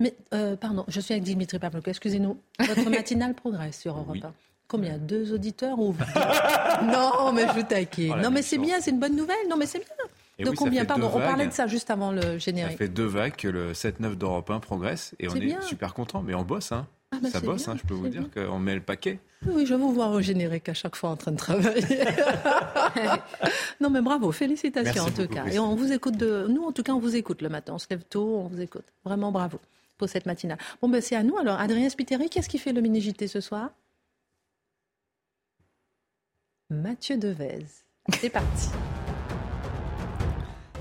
Mais, euh, pardon, je suis avec Dimitri Pavlenko. Excusez-nous. Votre matinale progresse sur Europe 1. Combien? Deux auditeurs ou Non, mais je taquine. Oh, non, mais c'est bien, c'est une bonne nouvelle. Non, mais c'est bien. Et de oui, ça combien? Pardon, on parlait de ça juste avant le Ça générique. fait deux vagues que le 7-9 d'Europe 1 progresse et on est bien. super content. Mais on bosse, hein. Ah, bah, ça bosse, bien, hein, je peux vous dire qu'on met le paquet. Oui, je vous vois au générique à chaque fois en train de travailler. non, mais bravo, félicitations Merci en tout beaucoup, cas. Et on vous écoute de. Nous, en tout cas, on vous écoute le matin. On se lève tôt, on vous écoute. Vraiment bravo cette matinale. Bon, ben c'est à nous alors. Adrien Spiteri, qu'est-ce qui fait le mini-JT ce soir? Mathieu Devez. C'est parti.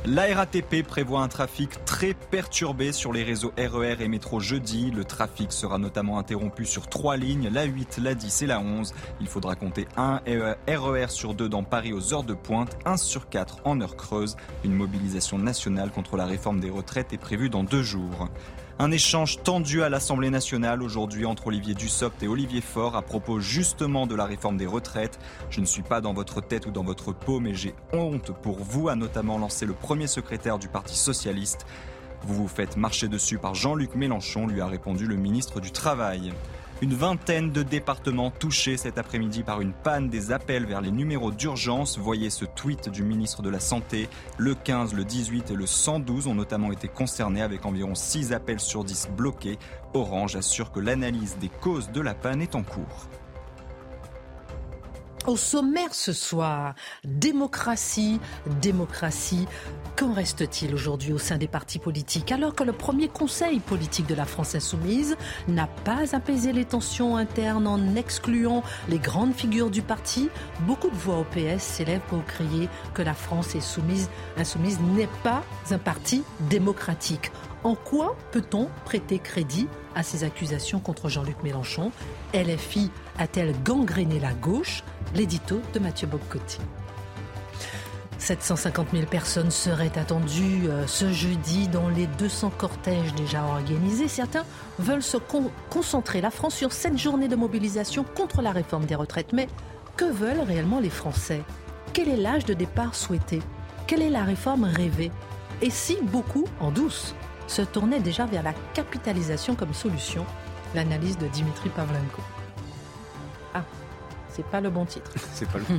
La RATP prévoit un trafic très perturbé sur les réseaux RER et métro jeudi. Le trafic sera notamment interrompu sur trois lignes, la 8, la 10 et la 11. Il faudra compter un RER sur deux dans Paris aux heures de pointe, un sur quatre en heure creuse. Une mobilisation nationale contre la réforme des retraites est prévue dans deux jours. Un échange tendu à l'Assemblée nationale aujourd'hui entre Olivier Dussopt et Olivier Faure à propos justement de la réforme des retraites. Je ne suis pas dans votre tête ou dans votre peau, mais j'ai honte pour vous, a notamment lancé le premier secrétaire du Parti socialiste. Vous vous faites marcher dessus par Jean-Luc Mélenchon, lui a répondu le ministre du Travail. Une vingtaine de départements touchés cet après-midi par une panne des appels vers les numéros d'urgence. Voyez ce tweet du ministre de la Santé. Le 15, le 18 et le 112 ont notamment été concernés avec environ 6 appels sur 10 bloqués. Orange assure que l'analyse des causes de la panne est en cours. Au sommaire ce soir, démocratie, démocratie. Qu'en reste-t-il aujourd'hui au sein des partis politiques alors que le premier conseil politique de la France insoumise n'a pas apaisé les tensions internes en excluant les grandes figures du parti? Beaucoup de voix au PS s'élèvent pour crier que la France est soumise, insoumise n'est pas un parti démocratique. En quoi peut-on prêter crédit à ces accusations contre Jean-Luc Mélenchon? LFI a-t-elle gangréné la gauche? L'édito de Mathieu Bobcotti. 750 000 personnes seraient attendues euh, ce jeudi dans les 200 cortèges déjà organisés. Certains veulent se con- concentrer la France sur cette journée de mobilisation contre la réforme des retraites. Mais que veulent réellement les Français? Quel est l'âge de départ souhaité? Quelle est la réforme rêvée? Et si beaucoup, en douce, se tournaient déjà vers la capitalisation comme solution? L'analyse de Dimitri Pavlenko. C'est pas le bon titre. C'est pas le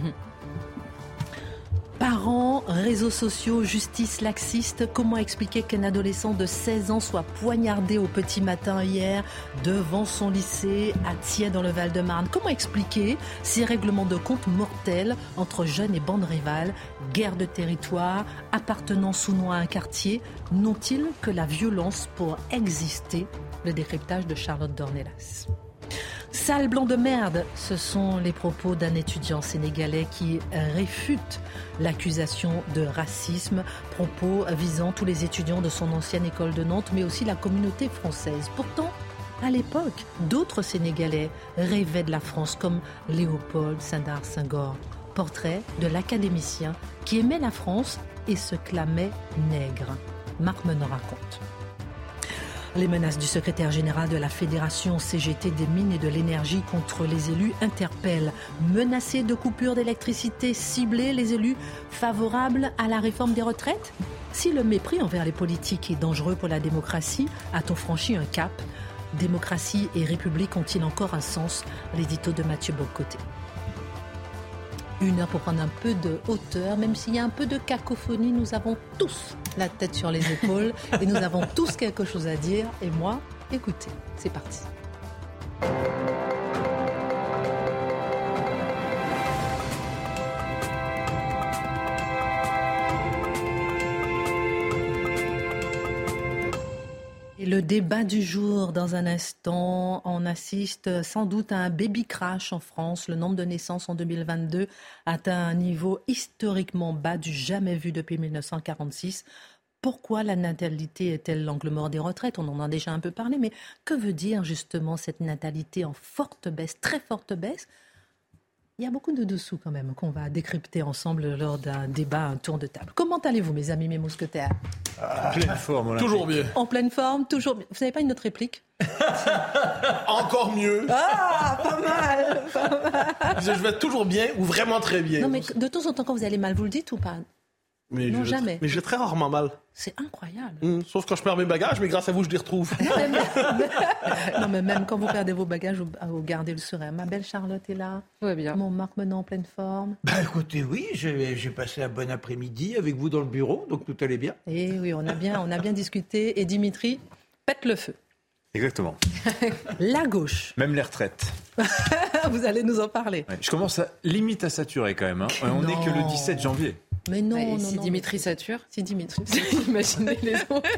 Parents, réseaux sociaux, justice laxiste, comment expliquer qu'un adolescent de 16 ans soit poignardé au petit matin hier devant son lycée à Thiers dans le Val-de-Marne? Comment expliquer ces règlements de compte mortels entre jeunes et bandes rivales, guerre de territoire, appartenance ou non à un quartier N'ont-ils que la violence pour exister? Le décryptage de Charlotte Dornelas. Sale blanc de merde, ce sont les propos d'un étudiant sénégalais qui réfute l'accusation de racisme, propos visant tous les étudiants de son ancienne école de Nantes, mais aussi la communauté française. Pourtant, à l'époque, d'autres Sénégalais rêvaient de la France, comme Léopold Sédar Senghor, portrait de l'académicien qui aimait la France et se clamait nègre. Marc Menon raconte. Les menaces du secrétaire général de la Fédération CGT des mines et de l'énergie contre les élus interpellent. Menacés de coupures d'électricité ciblées, les élus favorables à la réforme des retraites? Si le mépris envers les politiques est dangereux pour la démocratie, a-t-on franchi un cap? Démocratie et République ont-ils encore un sens? L'édito de Mathieu Bocoté. Une heure pour prendre un peu de hauteur, même s'il y a un peu de cacophonie, nous avons tous la tête sur les épaules et nous avons tous quelque chose à dire. Et moi, écoutez, c'est parti. Le débat du jour, dans un instant, on assiste sans doute à un baby crash en France. Le nombre de naissances en 2022 atteint un niveau historiquement bas du jamais vu depuis 1946. Pourquoi la natalité est-elle l'angle mort des retraites? On en a déjà un peu parlé, mais que veut dire justement cette natalité en forte baisse, très forte baisse? Il y a beaucoup de dessous quand même qu'on va décrypter ensemble lors d'un débat, un tour de table. Comment allez-vous, mes amis, mes mousquetaires? En pleine forme. Toujours bien. En pleine forme, toujours. Vous n'avez pas une autre réplique? Encore mieux. Ah, pas mal, pas mal. Je vais toujours bien ou vraiment très bien. Non, mais de temps en temps, quand vous allez mal, vous le dites ou pas? Mais Non, je- jamais. Mais j'ai très rarement mal. C'est incroyable. Hum, sauf quand je perds mes bagages, mais grâce à vous, je les retrouve. non, mais même quand vous perdez vos bagages, vous, vous gardez le sourire. Ma belle Charlotte est là. Tout va bien. Mon Marc Menon en pleine forme. Bah écoutez, oui, j'ai passé un bon après-midi avec vous dans le bureau, donc tout allait bien. Et oui, on a bien, on a bien discuté. Et Dimitri pète le feu. Exactement. La gauche. Même les retraites. vous allez nous en parler. Ouais, Je commence à limite à saturer quand même. hein. On n'est que le Non. 17 janvier. Mais non, Et non, si non. Dimitri sature, Si Dimitri. imaginez les autres.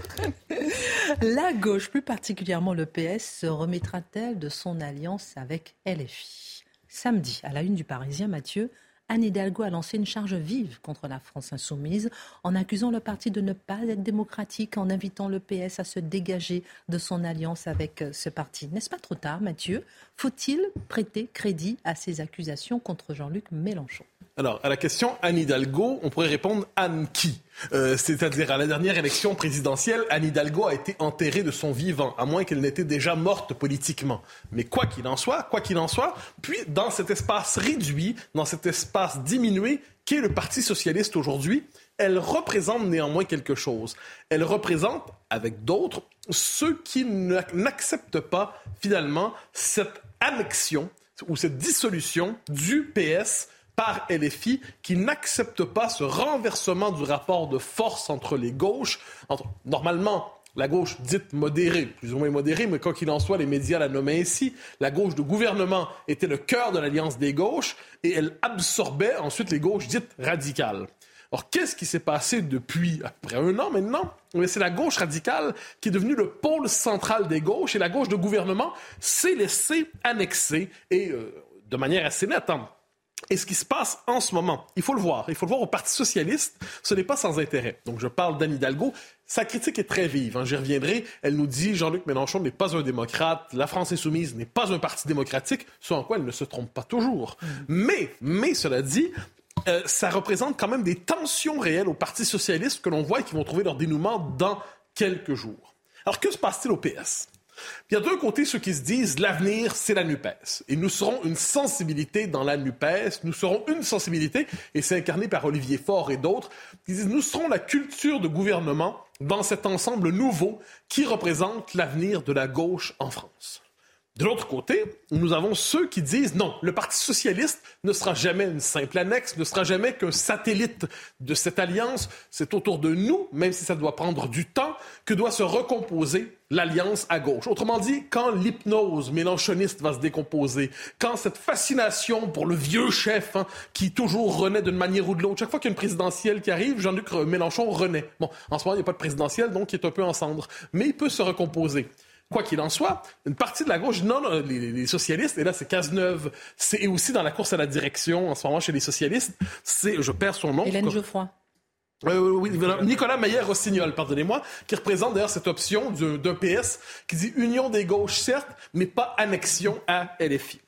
La gauche, plus particulièrement le PS, se remettra-t-elle de son alliance avec LFI Samedi, à la une du Parisien, Mathieu, Anne Hidalgo a lancé une charge vive contre la France insoumise en accusant le parti de ne pas être démocratique, en invitant le PS à se dégager de son alliance avec ce parti. N'est-ce pas trop tard, Mathieu? Faut-il prêter crédit à ces accusations contre Jean-Luc Mélenchon? Alors, à la question Anne Hidalgo, on pourrait répondre Anne qui Euh, C'est-à-dire, à la dernière élection présidentielle, Anne Hidalgo a été enterrée de son vivant, à moins qu'elle n'était déjà morte politiquement. Mais quoi qu'il en soit, quoi qu'il en soit, puis dans cet espace réduit, dans cet espace diminué qu'est le Parti socialiste aujourd'hui, elle représente néanmoins quelque chose. Elle représente, avec d'autres, ceux qui n'a- n'acceptent pas finalement cette annexion ou cette dissolution du PS par LFI qui n'accepte pas ce renversement du rapport de force entre les gauches, entre normalement la gauche dite modérée, plus ou moins modérée, mais quoi qu'il en soit, les médias la nommaient ainsi. La gauche de gouvernement était le cœur de l'alliance des gauches et elle absorbait ensuite les gauches dites radicales. Alors, qu'est-ce qui s'est passé depuis à peu près un an maintenant? Mais c'est la gauche radicale qui est devenue le pôle central des gauches et la gauche de gouvernement s'est laissée annexer et euh, de manière assez nette. hein. Et ce qui se passe en ce moment, il faut le voir. Il faut le voir au Parti socialiste, ce n'est pas sans intérêt. Donc, je parle d'Anne Hidalgo. Sa critique est très vive. hein. J'y reviendrai. Elle nous dit Jean-Luc Mélenchon n'est pas un démocrate, la France insoumise n'est pas un parti démocratique, ce en quoi elle ne se trompe pas toujours. Mais, mais cela dit, euh, ça représente quand même des tensions réelles au Parti socialiste que l'on voit et qui vont trouver leur dénouement dans quelques jours. Alors, que se passe-t-il au PS? Il y a d'un côté ceux qui se disent l'avenir, c'est la NUPES. Et nous serons une sensibilité dans la NUPES. Nous serons une sensibilité, et c'est incarné par Olivier Faure et d'autres, qui disent nous serons la culture de gouvernement dans cet ensemble nouveau qui représente l'avenir de la gauche en France. De l'autre côté, nous avons ceux qui disent non, le Parti socialiste ne sera jamais une simple annexe, ne sera jamais qu'un satellite de cette alliance. C'est autour de nous, même si ça doit prendre du temps, que doit se recomposer l'alliance à gauche. Autrement dit, quand l'hypnose mélanchoniste va se décomposer, quand cette fascination pour le vieux chef hein, qui toujours renaît d'une manière ou de l'autre, chaque fois qu'il y a une présidentielle qui arrive, Jean-Luc Mélenchon renaît. Bon, en ce moment, il n'y a pas de présidentielle, donc il est un peu en cendre, mais il peut se recomposer. Quoi qu'il en soit, une partie de la gauche, non, non, les, les socialistes, et là c'est Cazeneuve, c'est aussi dans la course à la direction en ce moment chez les socialistes, c'est, je perds son nom. Hélène Geoffroy. euh, oui, voilà, Nicolas Maillère-Rossignol, pardonnez-moi, qui représente d'ailleurs cette option du- d'un PS qui dit union des gauches, certes, mais pas annexion à LFI.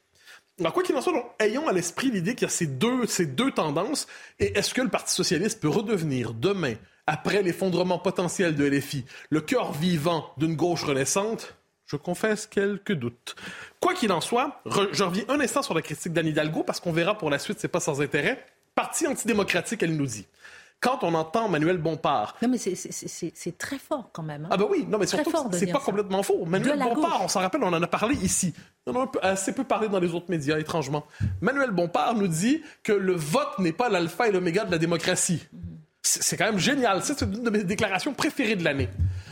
Alors, quoi qu'il en soit, donc, ayons à l'esprit l'idée qu'il y a ces deux, ces deux tendances, et est-ce que le Parti socialiste peut redevenir demain, après l'effondrement potentiel de LFI, le cœur vivant d'une gauche renaissante je confesse quelques doutes. Quoi qu'il en soit, je reviens un instant sur la critique d'Anne Hidalgo parce qu'on verra pour la suite, c'est pas sans intérêt. Parti antidémocratique, elle nous dit. Quand on entend Manuel Bompard Non, mais c'est- très fort quand même. hein. ah ben oui, non mais surtout c'est pas ça. complètement faux. Manuel Bompard, on s'en rappelle, on en a parlé ici. On en a assez peu parlé dans les autres médias, étrangement. Manuel Bompard nous dit que le vote n'est pas l'alpha et l'oméga de la démocratie. C'est quand même génial. C'est une de mes déclarations préférées de l'année.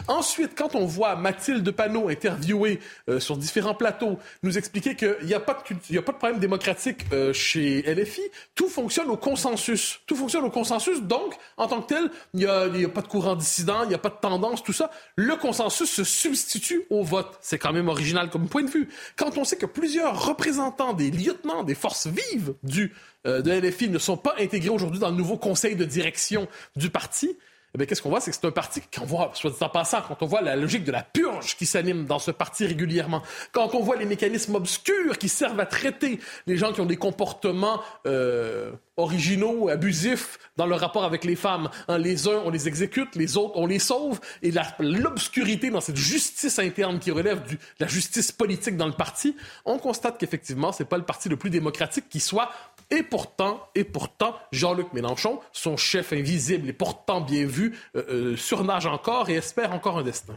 Ensuite, quand on voit Mathilde Panot interviewée euh, sur différents plateaux, nous expliquer qu'il n'y a, pas de a pas de problème démocratique euh, chez LFI, tout fonctionne au consensus. Tout fonctionne au consensus, donc, en tant que tel, il n'y a, pas de courant dissident, il n'y a pas de tendance, tout ça. Le consensus se substitue au vote. C'est quand même original comme point de vue. Quand on sait que plusieurs représentants des lieutenants des forces vives du, de LFI ne sont pas intégrés aujourd'hui dans le nouveau conseil de direction du parti, eh qu'est-ce qu'on voit? C'est que c'est un parti qu'on voit, soit dit en passant, quand on voit la logique de la purge qui s'anime dans ce parti régulièrement, quand on voit les mécanismes obscurs qui servent à traiter les gens qui ont des comportements euh, originaux, abusifs dans leur rapport avec les femmes. Hein, les uns, on les exécute, les autres, on les sauve. Et l'obscurité dans cette justice interne qui relève de la justice politique dans le parti, on constate qu'effectivement, c'est pas le parti le plus démocratique qui soit. Et pourtant, et pourtant, Jean-Luc Mélenchon, son chef invisible et pourtant bien vu, euh, euh, surnage encore et espère encore un destin.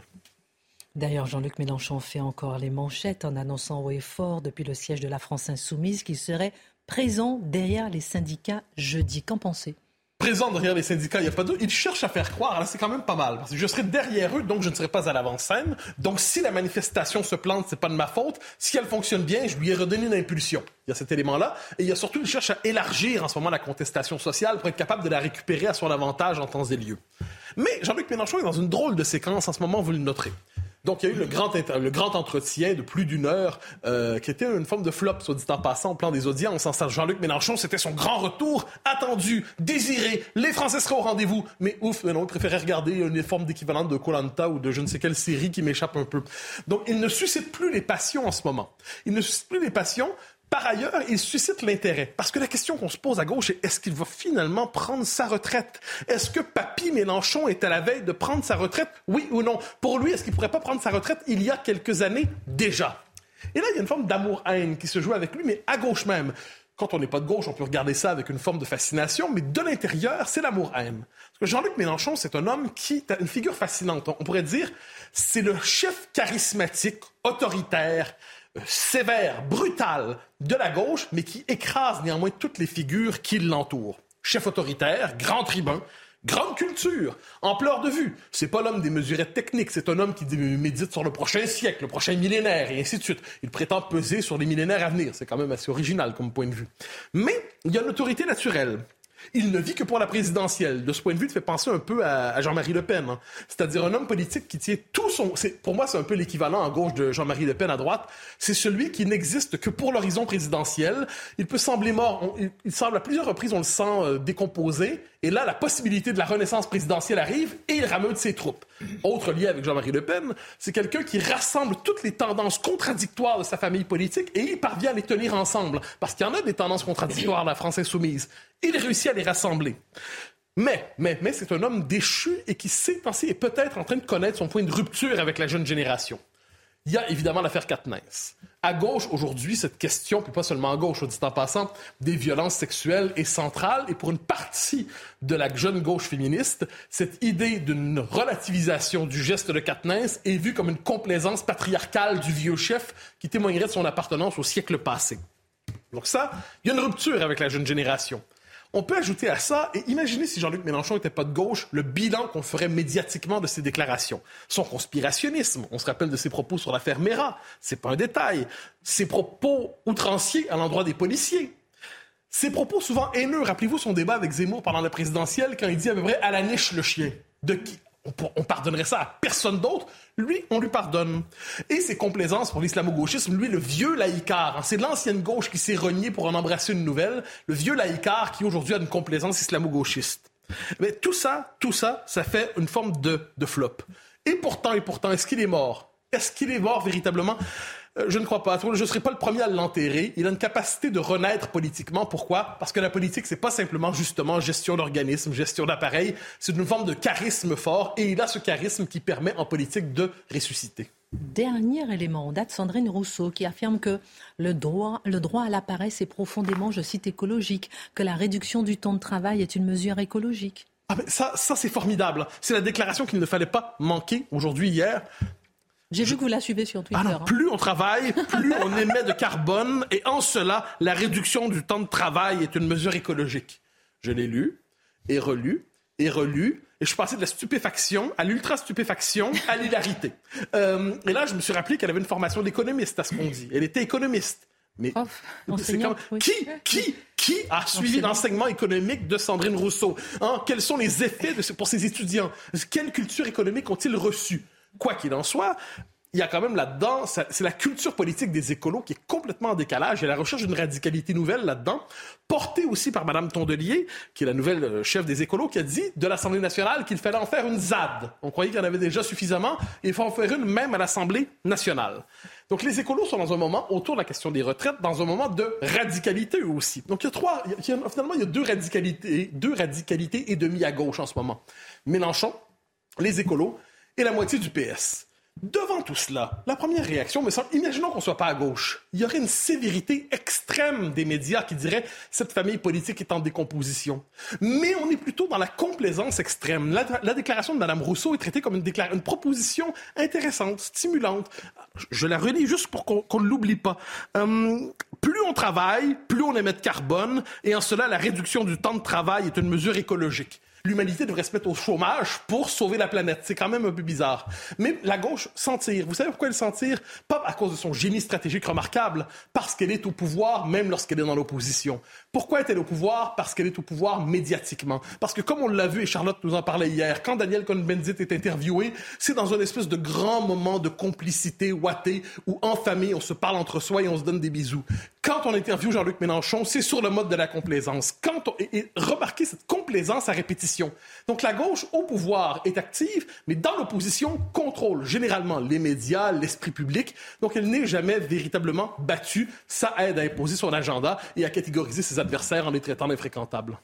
D'ailleurs, Jean-Luc Mélenchon fait encore les manchettes en annonçant haut et fort depuis le siège de la France insoumise qu'il serait présent derrière les syndicats jeudi. Qu'en pensez Présent derrière les syndicats, il n'y a pas de... Ils cherchent à faire croire, là c'est quand même pas mal, parce que je serai derrière eux, donc je ne serai pas à l'avant-scène. Donc si la manifestation se plante, c'est pas de ma faute. Si elle fonctionne bien, je lui ai redonné une impulsion. Il y a cet élément-là. Et il y a surtout, ils cherchent à élargir en ce moment la contestation sociale pour être capable de la récupérer à son avantage en temps et lieu. Mais Jean-Luc Mélenchon est dans une drôle de séquence en ce moment, vous le noterez. Donc, il y a eu le grand, le grand entretien de plus d'une heure, euh, qui était une forme de flop, soit dit en passant, au plan des audiences. En Jean-Luc Mélenchon, c'était son grand retour, attendu, désiré. Les Français seraient au rendez-vous. Mais ouf, non, il préférait regarder une forme d'équivalent de Colanta ou de je ne sais quelle série qui m'échappe un peu. Donc, il ne suscite plus les passions en ce moment. Il ne suscite plus les passions par ailleurs, il suscite l'intérêt. Parce que la question qu'on se pose à gauche est est-ce qu'il va finalement prendre sa retraite? Est-ce que Papy Mélenchon est à la veille de prendre sa retraite? Oui ou non? Pour lui, est-ce qu'il ne pourrait pas prendre sa retraite il y a quelques années déjà? Et là, il y a une forme d'amour-haine qui se joue avec lui, mais à gauche même. Quand on n'est pas de gauche, on peut regarder ça avec une forme de fascination, mais de l'intérieur, c'est l'amour-haine. Parce que Jean-Luc Mélenchon, c'est un homme qui est une figure fascinante. On pourrait dire, c'est le chef charismatique, autoritaire, sévère, brutal de la gauche, mais qui écrase néanmoins toutes les figures qui l'entourent. Chef autoritaire, grand tribun, grande culture, ampleur de vue. C'est pas l'homme des mesurettes techniques, c'est un homme qui médite sur le prochain siècle, le prochain millénaire, et ainsi de suite. Il prétend peser sur les millénaires à venir. C'est quand même assez original comme point de vue. Mais il y a une autorité naturelle il ne vit que pour la présidentielle. De ce point de vue, il fait penser un peu à, Jean-Marie Le Pen. Hein. C'est-à-dire un homme politique qui tient tout son... Pour moi, c'est un peu l'équivalent en gauche de Jean-Marie Le Pen à droite. C'est celui qui n'existe que pour l'horizon présidentiel. Il peut sembler mort. il, semble à plusieurs reprises, on le sent euh, décomposé. Et là, la possibilité de la renaissance présidentielle arrive et il rameute ses troupes. Autre lien avec Jean-Marie Le Pen, c'est quelqu'un qui rassemble toutes les tendances contradictoires de sa famille politique et il parvient à les tenir ensemble. Parce qu'il y en a des tendances contradictoires la France insoumise. Il réussit à les rassembler. Mais, mais, mais c'est un homme déchu et qui sait penser et peut-être en train de connaître son point de rupture avec la jeune génération. Il y a évidemment l'affaire Katniss. À gauche, aujourd'hui, cette question, puis pas seulement à gauche, dit en passant, des violences sexuelles est centrale. Et pour une partie de la jeune gauche féministe, cette idée d'une relativisation du geste de Katniss est vue comme une complaisance patriarcale du vieux chef qui témoignerait de son appartenance au siècle passé. Donc ça, il y a une rupture avec la jeune génération. On peut ajouter à ça, et imaginez si Jean-Luc Mélenchon n'était pas de gauche, le bilan qu'on ferait médiatiquement de ses déclarations. Son conspirationnisme, on se rappelle de ses propos sur l'affaire Mera, c'est pas un détail. Ses propos outranciers à l'endroit des policiers. Ses propos souvent haineux, rappelez-vous son débat avec Zemmour pendant la présidentielle quand il dit à peu près à la niche le chien. De qui on, pardonnerait ça à personne d'autre. Lui, on lui pardonne. Et ses complaisances pour l'islamo-gauchisme, lui, le vieux laïcard. Hein, c'est l'ancienne gauche qui s'est reniée pour en embrasser une nouvelle. Le vieux laïcard qui aujourd'hui a une complaisance islamo-gauchiste. Mais tout ça, tout ça, ça fait une forme de, de flop. Et pourtant, et pourtant, est-ce qu'il est mort? Est-ce qu'il est mort véritablement? Euh, je ne crois pas. Je ne serai pas le premier à l'enterrer. Il a une capacité de renaître politiquement. Pourquoi? Parce que la politique, c'est pas simplement justement gestion d'organisme, gestion d'appareil. C'est une forme de charisme fort et il a ce charisme qui permet en politique de ressusciter. Dernier élément, on date Sandrine Rousseau qui affirme que le droit, le droit à l'appareil, c'est profondément, je cite, écologique, que la réduction du temps de travail est une mesure écologique. Ah ça, ça c'est formidable. C'est la déclaration qu'il ne fallait pas manquer aujourd'hui, hier. J'ai vu que vous la suivez sur Twitter. Alors, hein. plus on travaille, plus on émet de carbone, et en cela, la réduction du temps de travail est une mesure écologique. Je l'ai lu, et relu, et relu, et je suis passé de la stupéfaction à l'ultra-stupéfaction à l'hilarité. Euh, et là, je me suis rappelé qu'elle avait une formation d'économiste, à ce qu'on dit. Elle était économiste. Mais qui, qui, qui a suivi l'enseignement économique de Sandrine Rousseau? Hein? Quels sont les effets de, pour ses étudiants? Quelle culture économique ont-ils reçu Quoi qu'il en soit, il y a quand même là-dedans, c'est la culture politique des écolos qui est complètement en décalage. A la recherche d'une radicalité nouvelle là-dedans, portée aussi par Mme Tondelier, qui est la nouvelle euh, chef des écolos, qui a dit de l'Assemblée nationale qu'il fallait en faire une ZAD. On croyait qu'il y en avait déjà suffisamment, et il faut en faire une même à l'Assemblée nationale. Donc les écolos sont dans un moment, autour de la question des retraites, dans un moment de radicalité eux aussi. Donc il y a trois, finalement il y a deux radicalités, deux radicalités et demi à gauche en ce moment. Mélenchon, les écolos et la moitié du PS. Devant tout cela, la première réaction me semble, imaginons qu'on ne soit pas à gauche, il y aurait une sévérité extrême des médias qui diraient cette famille politique est en décomposition. Mais on est plutôt dans la complaisance extrême. La, déclaration de Mme Rousseau est traitée comme une, une proposition intéressante, stimulante. Je la relis juste pour qu'on ne l'oublie pas. Hum, plus on travaille, plus on émet de carbone, et en cela, la réduction du temps de travail est une mesure écologique l'humanité devrait se mettre au chômage pour sauver la planète. C'est quand même un peu bizarre. Mais la gauche s'en tire. Vous savez pourquoi elle s'en tire? Pas à cause de son génie stratégique remarquable, parce qu'elle est au pouvoir même lorsqu'elle est dans l'opposition. Pourquoi est-elle au pouvoir? Parce qu'elle est au pouvoir médiatiquement. Parce que comme on l'a vu, et Charlotte nous en parlait hier, quand Daniel Cohn-Bendit est interviewé, c'est dans un espèce de grand moment de complicité ouatée où en famille, on se parle entre soi et on se donne des bisous. Quand on interviewe Jean-Luc Mélenchon, c'est sur le mode de la complaisance. Quand on... et remarquez cette complaisance à répétition donc la gauche au pouvoir est active, mais dans l'opposition contrôle généralement les médias, l'esprit public. Donc elle n'est jamais véritablement battue. Ça aide à imposer son agenda et à catégoriser ses adversaires en les traitant d'infréquentables.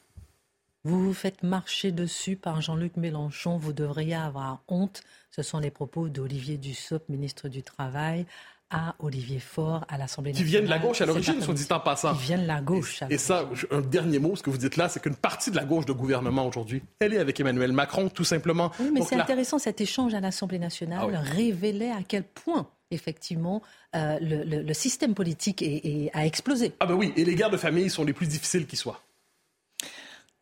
Vous vous faites marcher dessus par Jean-Luc Mélenchon. Vous devriez avoir honte. Ce sont les propos d'Olivier Dussopt, ministre du Travail, à Olivier Faure à l'Assemblée nationale. Qui viennent de la gauche à l'origine, soit dit en passant. Qui viennent de la gauche. Et, ça, un dernier mot, ce que vous dites là, c'est qu'une partie de la gauche de gouvernement aujourd'hui, elle est avec Emmanuel Macron, tout simplement. Oui, mais c'est intéressant, cet échange à l'Assemblée nationale ah révélait à quel point effectivement, euh, le, système politique a explosé. Ah ben oui, et les guerres de famille sont les plus difficiles qui soient.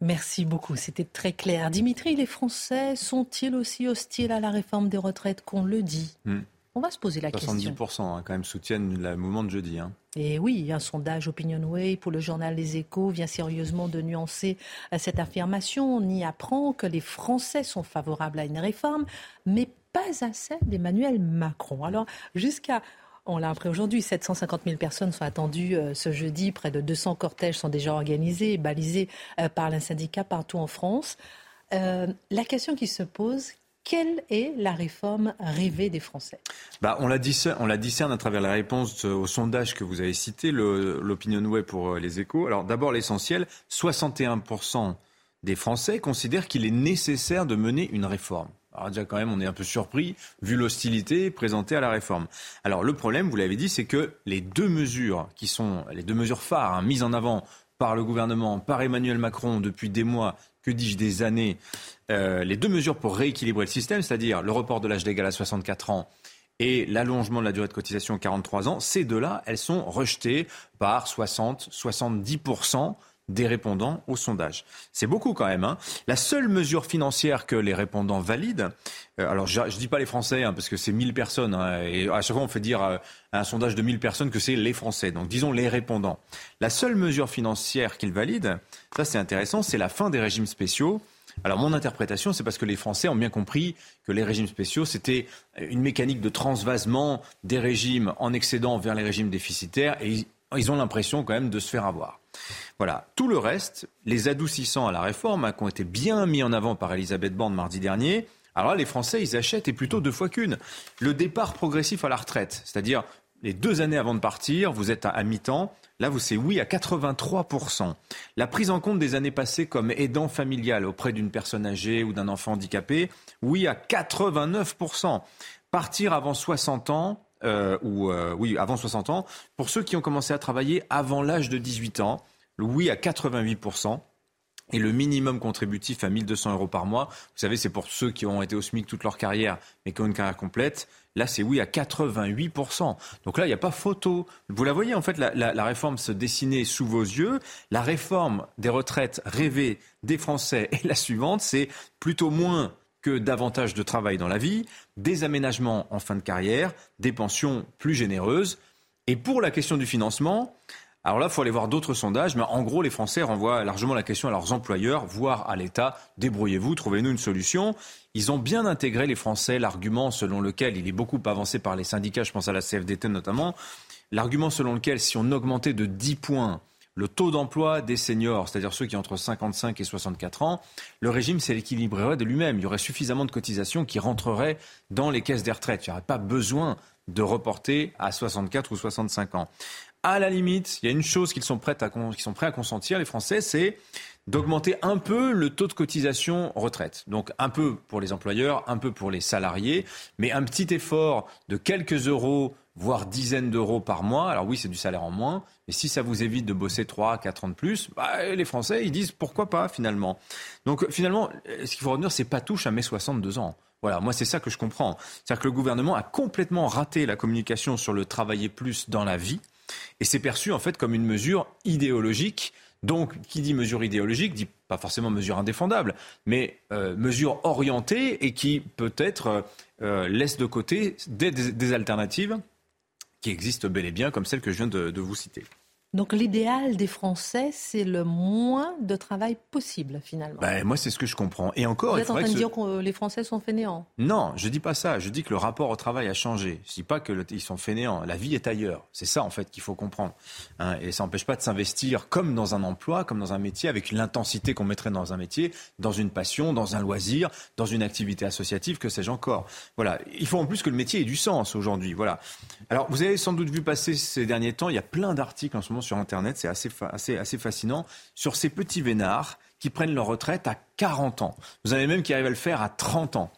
Merci beaucoup, c'était très clair. Dimitri, les Français sont-ils aussi hostiles à la réforme des retraites qu'on le dit hmm. On va se poser la question. 70% hein, quand même soutiennent le mouvement de jeudi. Hein. Et oui, un sondage OpinionWay pour le journal Les Échos vient sérieusement de nuancer euh, cette affirmation. On y apprend que les Français sont favorables à une réforme, mais pas celle d'Emmanuel Macron. Alors, jusqu'à on l'a appris aujourd'hui, 750 000 personnes sont attendues euh, ce jeudi. Près de 200 cortèges sont déjà organisés et balisés euh, par l'un syndicat partout en France. la question qui se pose, quelle est la réforme rêvée des Français? Bah, on, la discerne, on la discerne à travers la réponse au sondage que vous avez cité, l'Opinion Web pour euh, les échos. Alors d'abord l'essentiel, 61% des Français considèrent qu'il est nécessaire de mener une réforme. Alors déjà quand même, on est un peu surpris vu l'hostilité présentée à la réforme. Alors le problème, vous l'avez dit, c'est que les deux mesures qui sont les deux mesures phares hein, mises en avant par le gouvernement, par Emmanuel Macron depuis des mois, que dis-je, des années, euh, les deux mesures pour rééquilibrer le système, c'est-à-dire le report de l'âge légal à 64 ans et l'allongement de la durée de cotisation à 43 ans, ces deux-là, elles sont rejetées par 60-70% des répondants au sondage. C'est beaucoup quand même. Hein. La seule mesure financière que les répondants valident, euh, alors je ne dis pas les Français, hein, parce que c'est 1000 personnes, hein, et à chaque fois on fait dire à un sondage de 1000 personnes que c'est les Français, donc disons les répondants. La seule mesure financière qu'ils valident, ça c'est intéressant, c'est la fin des régimes spéciaux alors mon interprétation, c'est parce que les Français ont bien compris que les régimes spéciaux, c'était une mécanique de transvasement des régimes en excédent vers les régimes déficitaires, et ils ont l'impression quand même de se faire avoir. Voilà. Tout le reste, les adoucissants à la réforme, hein, qui ont été bien mis en avant par Elisabeth Borne mardi dernier, alors là, les Français, ils achètent et plutôt deux fois qu'une. Le départ progressif à la retraite, c'est-à-dire les deux années avant de partir, vous êtes à mi-temps, Là, vous c'est oui à 83%. La prise en compte des années passées comme aidant familial auprès d'une personne âgée ou d'un enfant handicapé, oui à 89%. Partir avant 60 ans, euh, ou euh, oui, avant 60 ans, pour ceux qui ont commencé à travailler avant l'âge de 18 ans, oui à 88%. Et le minimum contributif à 1200 euros par mois, vous savez, c'est pour ceux qui ont été au SMIC toute leur carrière, mais qui ont une carrière complète. Là, c'est oui à 88%. Donc là, il n'y a pas photo. Vous la voyez, en fait, la, réforme se dessinait sous vos yeux. La réforme des retraites rêvée des Français est la suivante. C'est plutôt moins que davantage de travail dans la vie, des aménagements en fin de carrière, des pensions plus généreuses. Et pour la question du financement, Alors là, il faut aller voir d'autres sondages, mais en gros, les Français renvoient largement la question à leurs employeurs, voire à l'État. Débrouillez-vous, trouvez-nous une solution. Ils ont bien intégré, les Français, l'argument selon lequel il est beaucoup avancé par les syndicats, je pense à la CFDT notamment, l'argument selon lequel si on augmentait de 10 points le taux d'emploi des seniors, c'est-à-dire ceux qui ont entre 55 et 64 ans, le régime s'équilibrerait de lui-même. Il y aurait suffisamment de cotisations qui rentreraient dans les caisses des retraites. Il n'y aurait pas besoin de reporter à 64 ou 65 ans. À la limite, il y a une chose qu'ils sont, prêts à, sont prêts à consentir, les Français, c'est d'augmenter un peu le taux de cotisation retraite. Donc un peu pour les employeurs, un peu pour les salariés, mais un petit effort de quelques euros, voire dizaines d'euros par mois. Alors oui, c'est du salaire en moins, mais si ça vous évite de bosser 3, 4 ans de plus, bah, les Français, ils disent pourquoi pas finalement. Donc finalement, ce qu'il faut retenir, c'est pas touche à mes 62 ans. Voilà, moi c'est ça que je comprends. C'est-à-dire que le gouvernement a complètement raté la communication sur le travailler plus dans la vie. Et c'est perçu en fait comme une mesure idéologique. Donc, qui dit mesure idéologique dit pas forcément mesure indéfendable, mais euh, mesure orientée et qui peut-être euh, laisse de côté des, alternatives qui existent bel et bien, comme celle que je viens de vous citer. Donc l'idéal des Français, c'est le moins de travail possible finalement. Ben, moi, c'est ce que je comprends. Et encore, vous êtes en train de dire que les Français sont fainéants Non, je dis pas ça. Je dis que le rapport au travail a changé. Je dis pas qu'ils sont fainéants. La vie est ailleurs. C'est ça en fait qu'il faut comprendre. Hein. et ça n'empêche pas de s'investir comme dans un emploi, comme dans un métier, avec l'intensité qu'on mettrait dans un métier, dans une passion, dans un loisir, dans une activité associative, que sais-je encore. Voilà. Il faut en plus que le métier ait du sens aujourd'hui. Voilà. Alors, vous avez sans doute vu passer ces derniers temps, il y a plein d'articles en ce moment sur Internet, c'est assez, assez, assez fascinant, sur ces petits vénards qui prennent leur retraite à 40 ans. Vous avez même qui arrivent à le faire à 30 ans.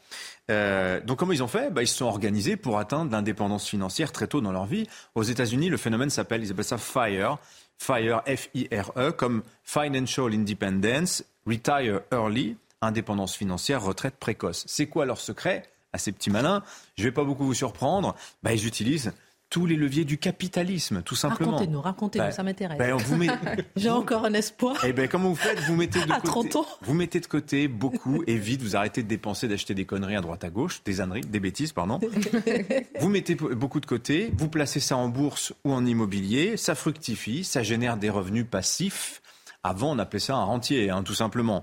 Euh, donc comment ils ont fait? Bah, Ils se sont organisés pour atteindre l'indépendance financière très tôt dans leur vie. Aux États-Unis, le phénomène s'appelle, ils appellent ça FIRE, FIRE, F-I-R-E, comme Financial Independence, Retire Early, indépendance financière, retraite précoce. C'est quoi leur secret? À ces petits malins Je ne vais pas beaucoup vous surprendre. Bah, ils utilisent tous les leviers du capitalisme, tout simplement. Racontez-nous, racontez-nous, ben, ça m'intéresse. Ben, J'ai encore un espoir. Et eh ben, comment vous faites? Vous mettez de à 30 ans. Vous mettez de côté beaucoup et vite, vous arrêtez de dépenser, d'acheter des conneries à droite à gauche, des âneries, des bêtises, pardon. vous mettez beaucoup de côté, vous placez ça en bourse ou en immobilier, ça fructifie, ça génère des revenus passifs. Avant, on appelait ça un rentier, hein, tout simplement.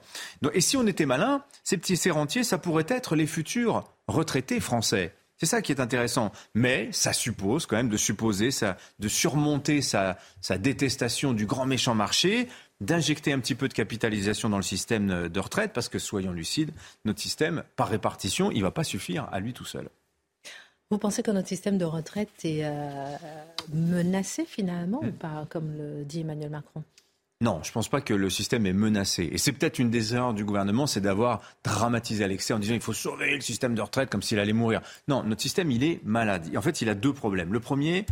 et si on était malin, ces petits ces rentiers, ça pourrait être les futurs retraités français. C'est ça qui est intéressant. Mais ça suppose quand même de supposer, ça, de surmonter sa, sa détestation du grand méchant marché, d'injecter un petit peu de capitalisation dans le système de retraite, parce que soyons lucides, notre système, par répartition, il ne va pas suffire à lui tout seul. Vous pensez que notre système de retraite est euh, menacé finalement, ou pas, comme le dit Emmanuel Macron? Non, je ne pense pas que le système est menacé. Et c'est peut-être une des erreurs du gouvernement, c'est d'avoir dramatisé à l'excès en disant il faut sauver le système de retraite comme s'il allait mourir. Non, notre système, il est malade. En fait, il a deux problèmes. Le premier,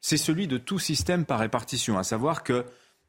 c'est celui de tout système par répartition, à savoir que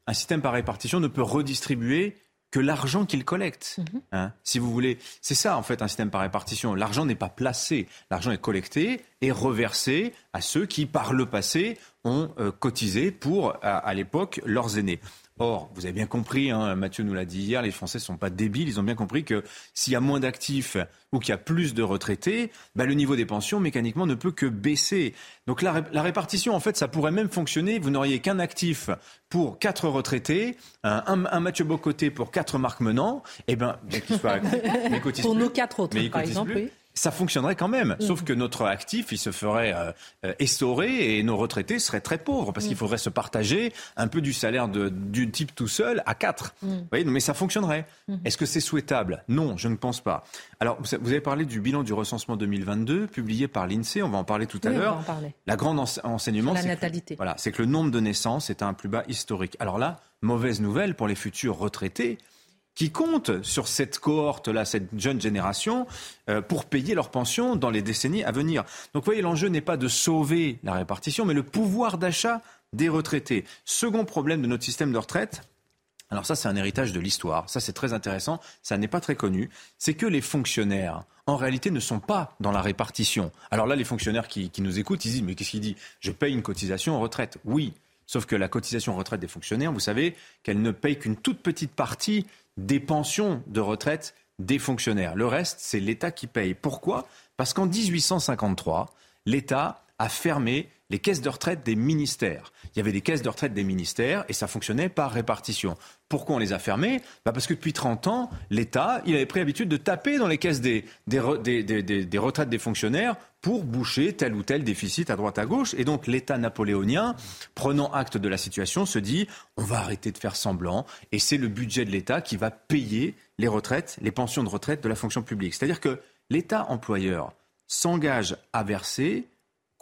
un système par répartition ne peut redistribuer que l'argent qu'il collecte. Mhm. Hein, si vous voulez, c'est ça en fait un système par répartition. L'argent n'est pas placé, l'argent est collecté et reversé à ceux qui, par le passé, ont euh, cotisé pour, à l'époque, leurs aînés. Or, vous avez bien compris, hein, Mathieu nous l'a dit hier, les Français ne sont pas débiles, ils ont bien compris que s'il y a moins d'actifs ou qu'il y a plus de retraités, bah, le niveau des pensions mécaniquement ne peut que baisser. Donc la, répartition, en fait, ça pourrait même fonctionner. Vous n'auriez qu'un actif pour quatre retraités, un, un, Mathieu Bocoté pour quatre Marc Menant, et eh ben, bien qu'il soit, mais pour nos quatre autres, par exemple ça fonctionnerait quand même. Sauf mm. que notre actif, il se ferait euh, euh, et nos retraités seraient très pauvres parce qu'il mm. faudrait se partager un peu du salaire de, du type tout seul à quatre. Mm. Vous voyez, mais ça fonctionnerait. Est-ce que c'est souhaitable? Non, je ne pense pas. Alors, vous avez parlé du bilan du recensement 2022 publié par l'INSEE. On va en parler tout à l'heure. La grande enseignement, c'est que, voilà, c'est que le nombre de naissances est à un plus bas historique. Alors là, mauvaise nouvelle pour les futurs retraités qui comptent sur cette cohorte-là, cette jeune génération, euh, pour payer leurs pensions dans les décennies à venir. Donc vous voyez, l'enjeu n'est pas de sauver la répartition, mais le pouvoir d'achat des retraités. Second problème de notre système de retraite, alors ça c'est un héritage de l'histoire, ça c'est très intéressant, ça n'est pas très connu, c'est que les fonctionnaires, en réalité, ne sont pas dans la répartition. Alors là, les fonctionnaires qui, qui nous écoutent, ils disent, mais qu'est-ce qu'il dit? Je paye une cotisation en retraite. Oui, Sauf que la cotisation en retraite des fonctionnaires, vous savez qu'elle ne paye qu'une toute petite partie des pensions de retraite des fonctionnaires. Le reste, c'est l'État qui paye. Pourquoi? Parce qu'en 1853, l'État a fermé les caisses de retraite des ministères. Il y avait des caisses de retraite des ministères et ça fonctionnait par répartition. Pourquoi on les a fermées? Bah Parce que depuis 30 ans, l'État, il avait pris l'habitude de taper dans les caisses des, des, des, retraites des fonctionnaires pour boucher tel ou tel déficit à droite à gauche. Et donc l'État napoléonien, prenant acte de la situation, se dit on va arrêter de faire semblant et c'est le budget de l'État qui va payer les retraites, les pensions de retraite de la fonction publique. C'est-à-dire que l'État employeur s'engage à verser,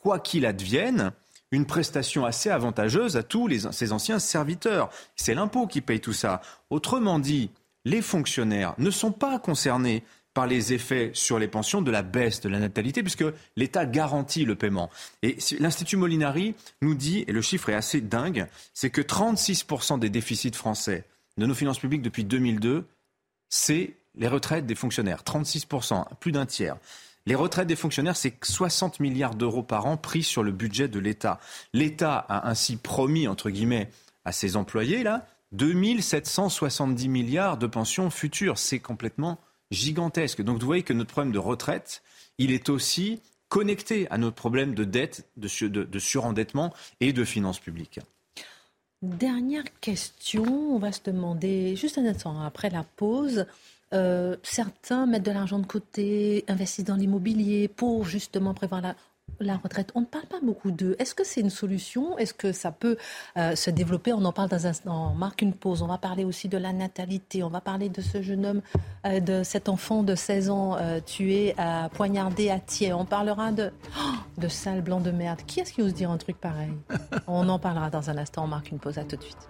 quoi qu'il advienne, une prestation assez avantageuse à tous les, ses anciens serviteurs. C'est l'impôt qui paye tout ça. Autrement dit, les fonctionnaires ne sont pas concernés par les effets sur les pensions de la baisse de la natalité, puisque l'État garantit le paiement. Et l'Institut Molinari nous dit, et le chiffre est assez dingue, c'est que 36% des déficits français de nos finances publiques depuis 2002, c'est les retraites des fonctionnaires. 36%, plus d'un tiers. Les retraites des fonctionnaires, c'est 60 milliards d'euros par an pris sur le budget de l'État. L'État a ainsi promis, entre guillemets, à ses employés, là, 2770 milliards de pensions futures. C'est complètement gigantesque. Donc vous voyez que notre problème de retraite, il est aussi connecté à notre problème de dette, de, de surendettement et de finances publiques. Dernière question, on va se demander, juste un instant après la pause, euh, certains mettent de l'argent de côté, investissent dans l'immobilier pour justement prévoir la, la retraite. On ne parle pas beaucoup d'eux. Est-ce que c'est une solution? Est-ce que ça peut euh, se développer? On en parle dans un instant. On marque une pause. On va parler aussi de la natalité. On va parler de ce jeune homme, euh, de cet enfant de 16 ans tué, à poignardé à Thiers. On parlera de, oh, de sale blanc de merde. Qui est-ce qui ose dire un truc pareil? On en parlera dans un instant. On marque une pause. À tout de suite.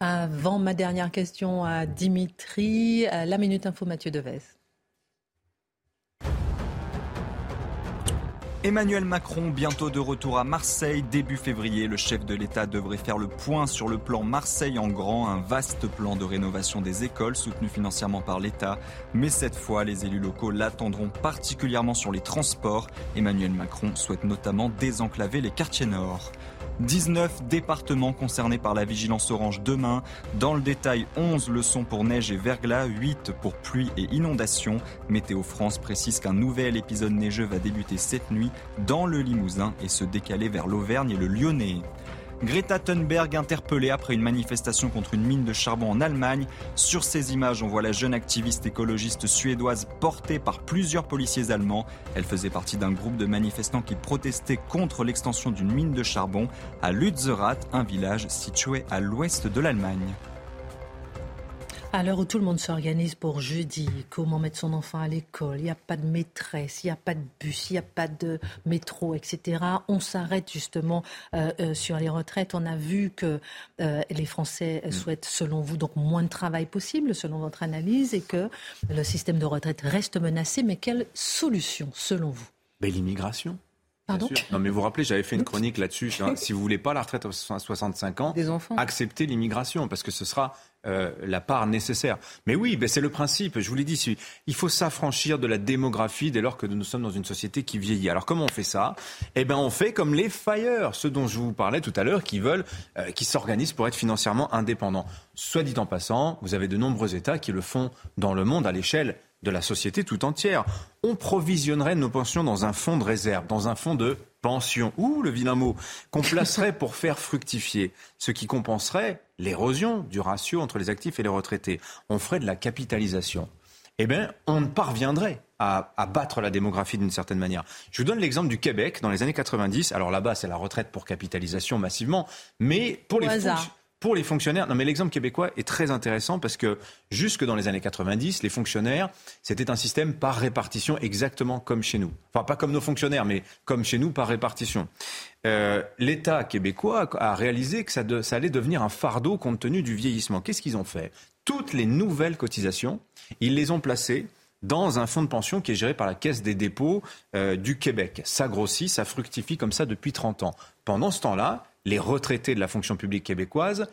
Avant ma dernière question à Dimitri, la Minute Info Mathieu Devez. Emmanuel Macron, bientôt de retour à Marseille, début février, le chef de l'État devrait faire le point sur le plan Marseille en grand, un vaste plan de rénovation des écoles soutenu financièrement par l'État. Mais cette fois, les élus locaux l'attendront particulièrement sur les transports. Emmanuel Macron souhaite notamment désenclaver les quartiers nord. 19 départements concernés par la vigilance orange demain. Dans le détail, 11 leçons pour neige et verglas, 8 pour pluie et inondations. Météo France précise qu'un nouvel épisode neigeux va débuter cette nuit dans le Limousin et se décaler vers l'Auvergne et le Lyonnais. Greta Thunberg interpellée après une manifestation contre une mine de charbon en Allemagne. Sur ces images, on voit la jeune activiste écologiste suédoise portée par plusieurs policiers allemands. Elle faisait partie d'un groupe de manifestants qui protestaient contre l'extension d'une mine de charbon à Lützerath, un village situé à l'ouest de l'Allemagne. À l'heure où tout le monde s'organise pour jeudi, comment mettre son enfant à l'école, il n'y a pas de maîtresse, il n'y a pas de bus, il n'y a pas de métro, etc. On s'arrête justement euh, euh, sur les retraites. On a vu que euh, les Français mm. souhaitent, selon vous, donc moins de travail possible, selon votre analyse, et que le système de retraite reste menacé. Mais quelle solution, selon vous? L'immigration. Pardon non, mais vous vous rappelez, j'avais fait une chronique là-dessus. si vous voulez pas la retraite à 65 ans, Des enfants. acceptez l'immigration parce que ce sera euh, la part nécessaire. Mais oui, ben c'est le principe. Je vous l'ai dit, il faut s'affranchir de la démographie dès lors que nous sommes dans une société qui vieillit. Alors comment on fait ça? Eh ben on fait comme les FIRE, ceux dont je vous parlais tout à l'heure, qui veulent, euh, qui s'organisent pour être financièrement indépendants. Soit dit en passant, vous avez de nombreux États qui le font dans le monde à l'échelle de la société tout entière. On provisionnerait nos pensions dans un fonds de réserve, dans un fonds de pension, ou le vilain mot, qu'on placerait pour faire fructifier, ce qui compenserait l'érosion du ratio entre les actifs et les retraités. On ferait de la capitalisation. Eh bien, on ne parviendrait à, battre la démographie d'une certaine manière. Je vous donne l'exemple du Québec dans les années 90. Alors là-bas, c'est la retraite pour capitalisation massivement, mais pour les pour les fonctionnaires, non mais l'exemple québécois est très intéressant parce que jusque dans les années 90, les fonctionnaires, c'était un système par répartition exactement comme chez nous. Enfin, pas comme nos fonctionnaires, mais comme chez nous par répartition. Euh, L'État québécois a réalisé que ça, allait devenir un fardeau compte tenu du vieillissement. Qu'est-ce qu'ils ont fait? Toutes les nouvelles cotisations, ils les ont placées dans un fonds de pension qui est géré par la Caisse des dépôts euh, du Québec. Ça grossit, ça fructifie comme ça depuis 30 ans. Pendant ce temps-là, les retraités de la fonction publique québécoise,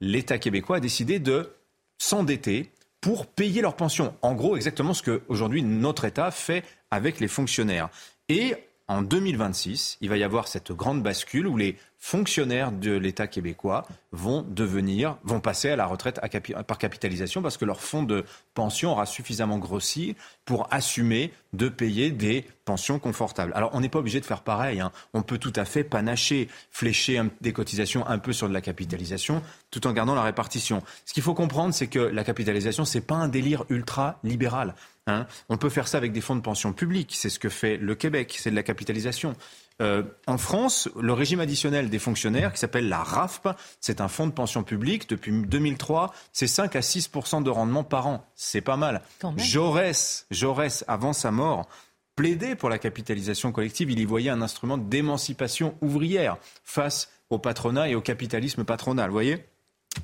l'État québécois a décidé de s'endetter pour payer leurs pensions. En gros, exactement ce que aujourd'hui notre État fait avec les fonctionnaires. Et en 2026, il va y avoir cette grande bascule où les fonctionnaires de l'État québécois vont devenir, vont passer à la retraite par capitalisation parce que leur fonds de pension aura suffisamment grossi pour assumer de payer des pensions confortables. Alors on n'est pas obligé de faire pareil. Hein. On peut tout à fait panacher, flécher des cotisations un peu sur de la capitalisation, tout en gardant la répartition. Ce qu'il faut comprendre, c'est que la capitalisation, c'est pas un délire ultra libéral. Hein. On peut faire ça avec des fonds de pension publics. C'est ce que fait le Québec. C'est de la capitalisation. Euh, en France, le régime additionnel des fonctionnaires, qui s'appelle la RAFP, c'est un fonds de pension publique. Depuis 2003, c'est 5 à 6% de rendement par an. C'est pas mal. Jaurès, Jaurès, avant sa mort, plaidait pour la capitalisation collective. Il y voyait un instrument d'émancipation ouvrière face au patronat et au capitalisme patronal. Vous voyez?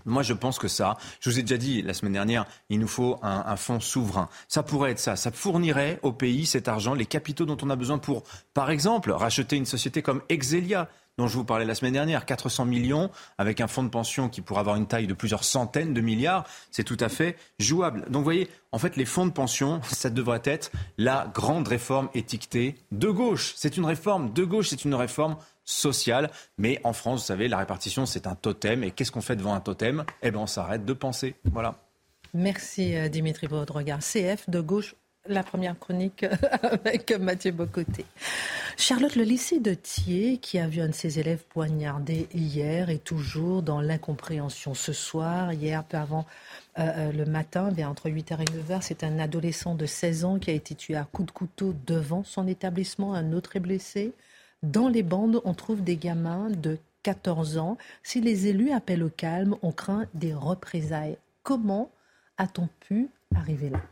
Moi, je pense que ça, je vous ai déjà dit la semaine dernière, il nous faut un, fonds souverain. Ça pourrait être ça. Ça fournirait au pays cet argent, les capitaux dont on a besoin pour, par exemple, racheter une société comme Exelia, dont je vous parlais la semaine dernière, 400 millions, avec un fonds de pension qui pourrait avoir une taille de plusieurs centaines de milliards, c'est tout à fait jouable. Donc vous voyez, en fait, les fonds de pension, ça devrait être la grande réforme étiquetée de gauche. C'est une réforme de gauche, c'est une réforme sociale. Mais en France, vous savez, la répartition, c'est un totem. Et qu'est-ce qu'on fait devant un totem? Eh bien, on s'arrête de penser. Voilà. Merci euh, Dimitri pour votre regard. CF de gauche, la première chronique avec Mathieu Bocoté. Charlotte, le lycée de Thiers, qui a vu un de ses élèves poignardé hier, est toujours dans l'incompréhension. Ce soir, hier, peu avant euh, euh, le matin, vers entre 8h et 9h, c'est un adolescent de 16 ans qui a été tué à coups de couteau devant son établissement. Un autre est blessé. Dans les bandes, on trouve des gamins de 14 ans. Si les élus appellent au calme, on craint des représailles. Comment a-t-on pu arriver là?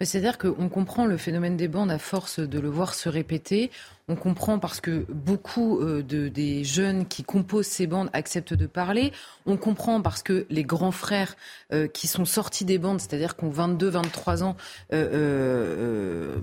C'est-à-dire qu'on comprend le phénomène des bandes à force de le voir se répéter. On comprend parce que beaucoup euh, de, des jeunes qui composent ces bandes acceptent de parler. On comprend parce que les grands frères euh, qui sont sortis des bandes, c'est-à-dire qui ont 22, 23 ans, euh,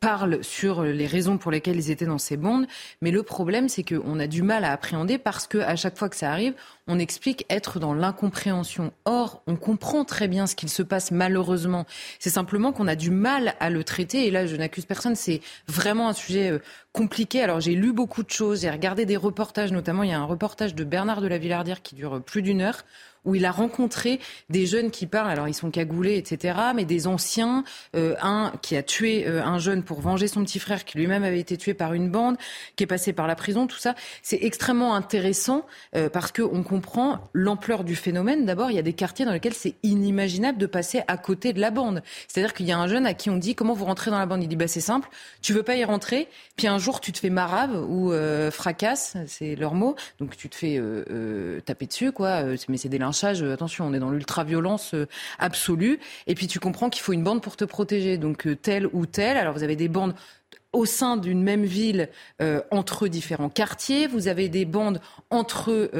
parlent sur les raisons pour lesquelles ils étaient dans ces bandes, mais le problème c'est qu'on a du mal à appréhender parce que à chaque fois que ça arrive, on explique être dans l'incompréhension. Or, on comprend très bien ce qu'il se passe malheureusement. C'est simplement qu'on a du mal à le traiter. Et là, je n'accuse personne. C'est vraiment un sujet euh, compliqué. Alors, j'ai lu beaucoup de choses. J'ai regardé des reportages. Notamment, il y a un reportage de Bernard de la Villardière qui dure plus d'une heure où il a rencontré des jeunes qui parlent, alors ils sont cagoulés, etc., mais des anciens, euh, un qui a tué euh, un jeune pour venger son petit frère qui lui-même avait été tué par une bande, qui est passé par la prison, tout ça. C'est extrêmement intéressant euh, parce qu'on comprend l'ampleur du phénomène. D'abord, il y a des quartiers dans lesquels c'est inimaginable de passer à côté de la bande. C'est-à-dire qu'il y a un jeune à qui on dit comment vous rentrez dans la bande? Il dit bah c'est simple, tu veux pas y rentrer, puis un jour tu te fais marave ou fracasse, c'est leur mot, donc tu te fais taper dessus quoi. Mais c'est des euh, attention, on est dans l'ultra-violence euh, absolue. Et puis tu comprends qu'il faut une bande pour te protéger. Donc euh, telle ou telle. Alors vous avez des bandes au sein d'une même ville entre différents quartiers, vous avez des bandes entre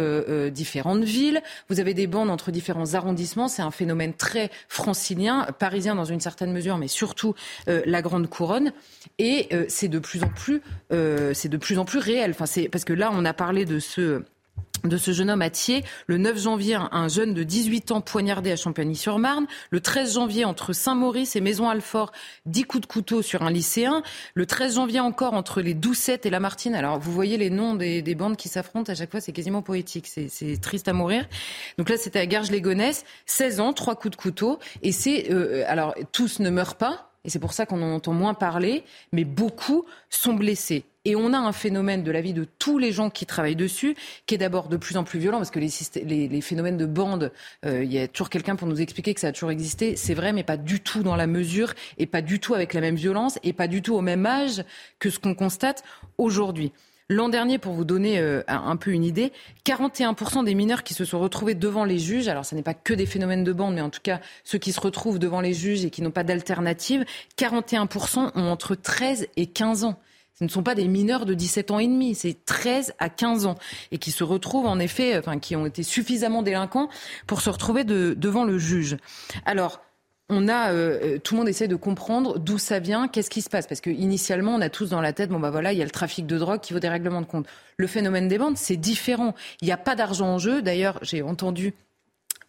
différentes villes, vous avez des bandes entre différents arrondissements. C'est un phénomène très francilien, parisien dans une certaine mesure, mais surtout la grande couronne. Et c'est de plus en plus, c'est de plus en plus réel. Enfin, c'est parce que là, on a parlé de ce de ce jeune homme à Thiers. Le 9 janvier, un jeune de 18 ans poignardé à Champagny-sur-Marne. Le 13 janvier, entre Saint-Maurice et Maison-Alfort, 10 coups de couteau sur un lycéen. Le 13 janvier encore, entre les Doucettes et la Martine. Alors, vous voyez les noms des, bandes qui s'affrontent. À chaque fois, c'est quasiment poétique. C'est triste à mourir. Donc là, c'était à Garges-les-Gonesse. 16 ans, 3 coups de couteau. Et c'est... Euh, alors, tous ne meurent pas. Et c'est pour ça qu'on en entend moins parler. Mais beaucoup sont blessés. Et on a un phénomène de la vie de tous les gens qui travaillent dessus, qui est d'abord de plus en plus violent, parce que les, phénomènes de bande, euh, il y a toujours quelqu'un pour nous expliquer que ça a toujours existé. C'est vrai, mais pas du tout dans la mesure, et pas du tout avec la même violence, et pas du tout au même âge que ce qu'on constate aujourd'hui. L'an dernier, pour vous donner euh, un peu une idée, 41% des mineurs qui se sont retrouvés devant les juges, alors ce n'est pas que des phénomènes de bande, mais en tout cas ceux qui se retrouvent devant les juges et qui n'ont pas d'alternative, 41% ont entre 13 et 15 ans. Ce ne sont pas des mineurs de 17 ans et demi, c'est 13 à 15 ans et qui se retrouvent en effet, enfin qui ont été suffisamment délinquants pour se retrouver devant le juge. Alors, on a, euh, tout le monde essaie de comprendre d'où ça vient, qu'est-ce qui se passe, parce que initialement, on a tous dans la tête, bon bah voilà, il y a le trafic de drogue qui vaut des règlements de compte. Le phénomène des bandes, c'est différent. Il n'y a pas d'argent en jeu. D'ailleurs, j'ai entendu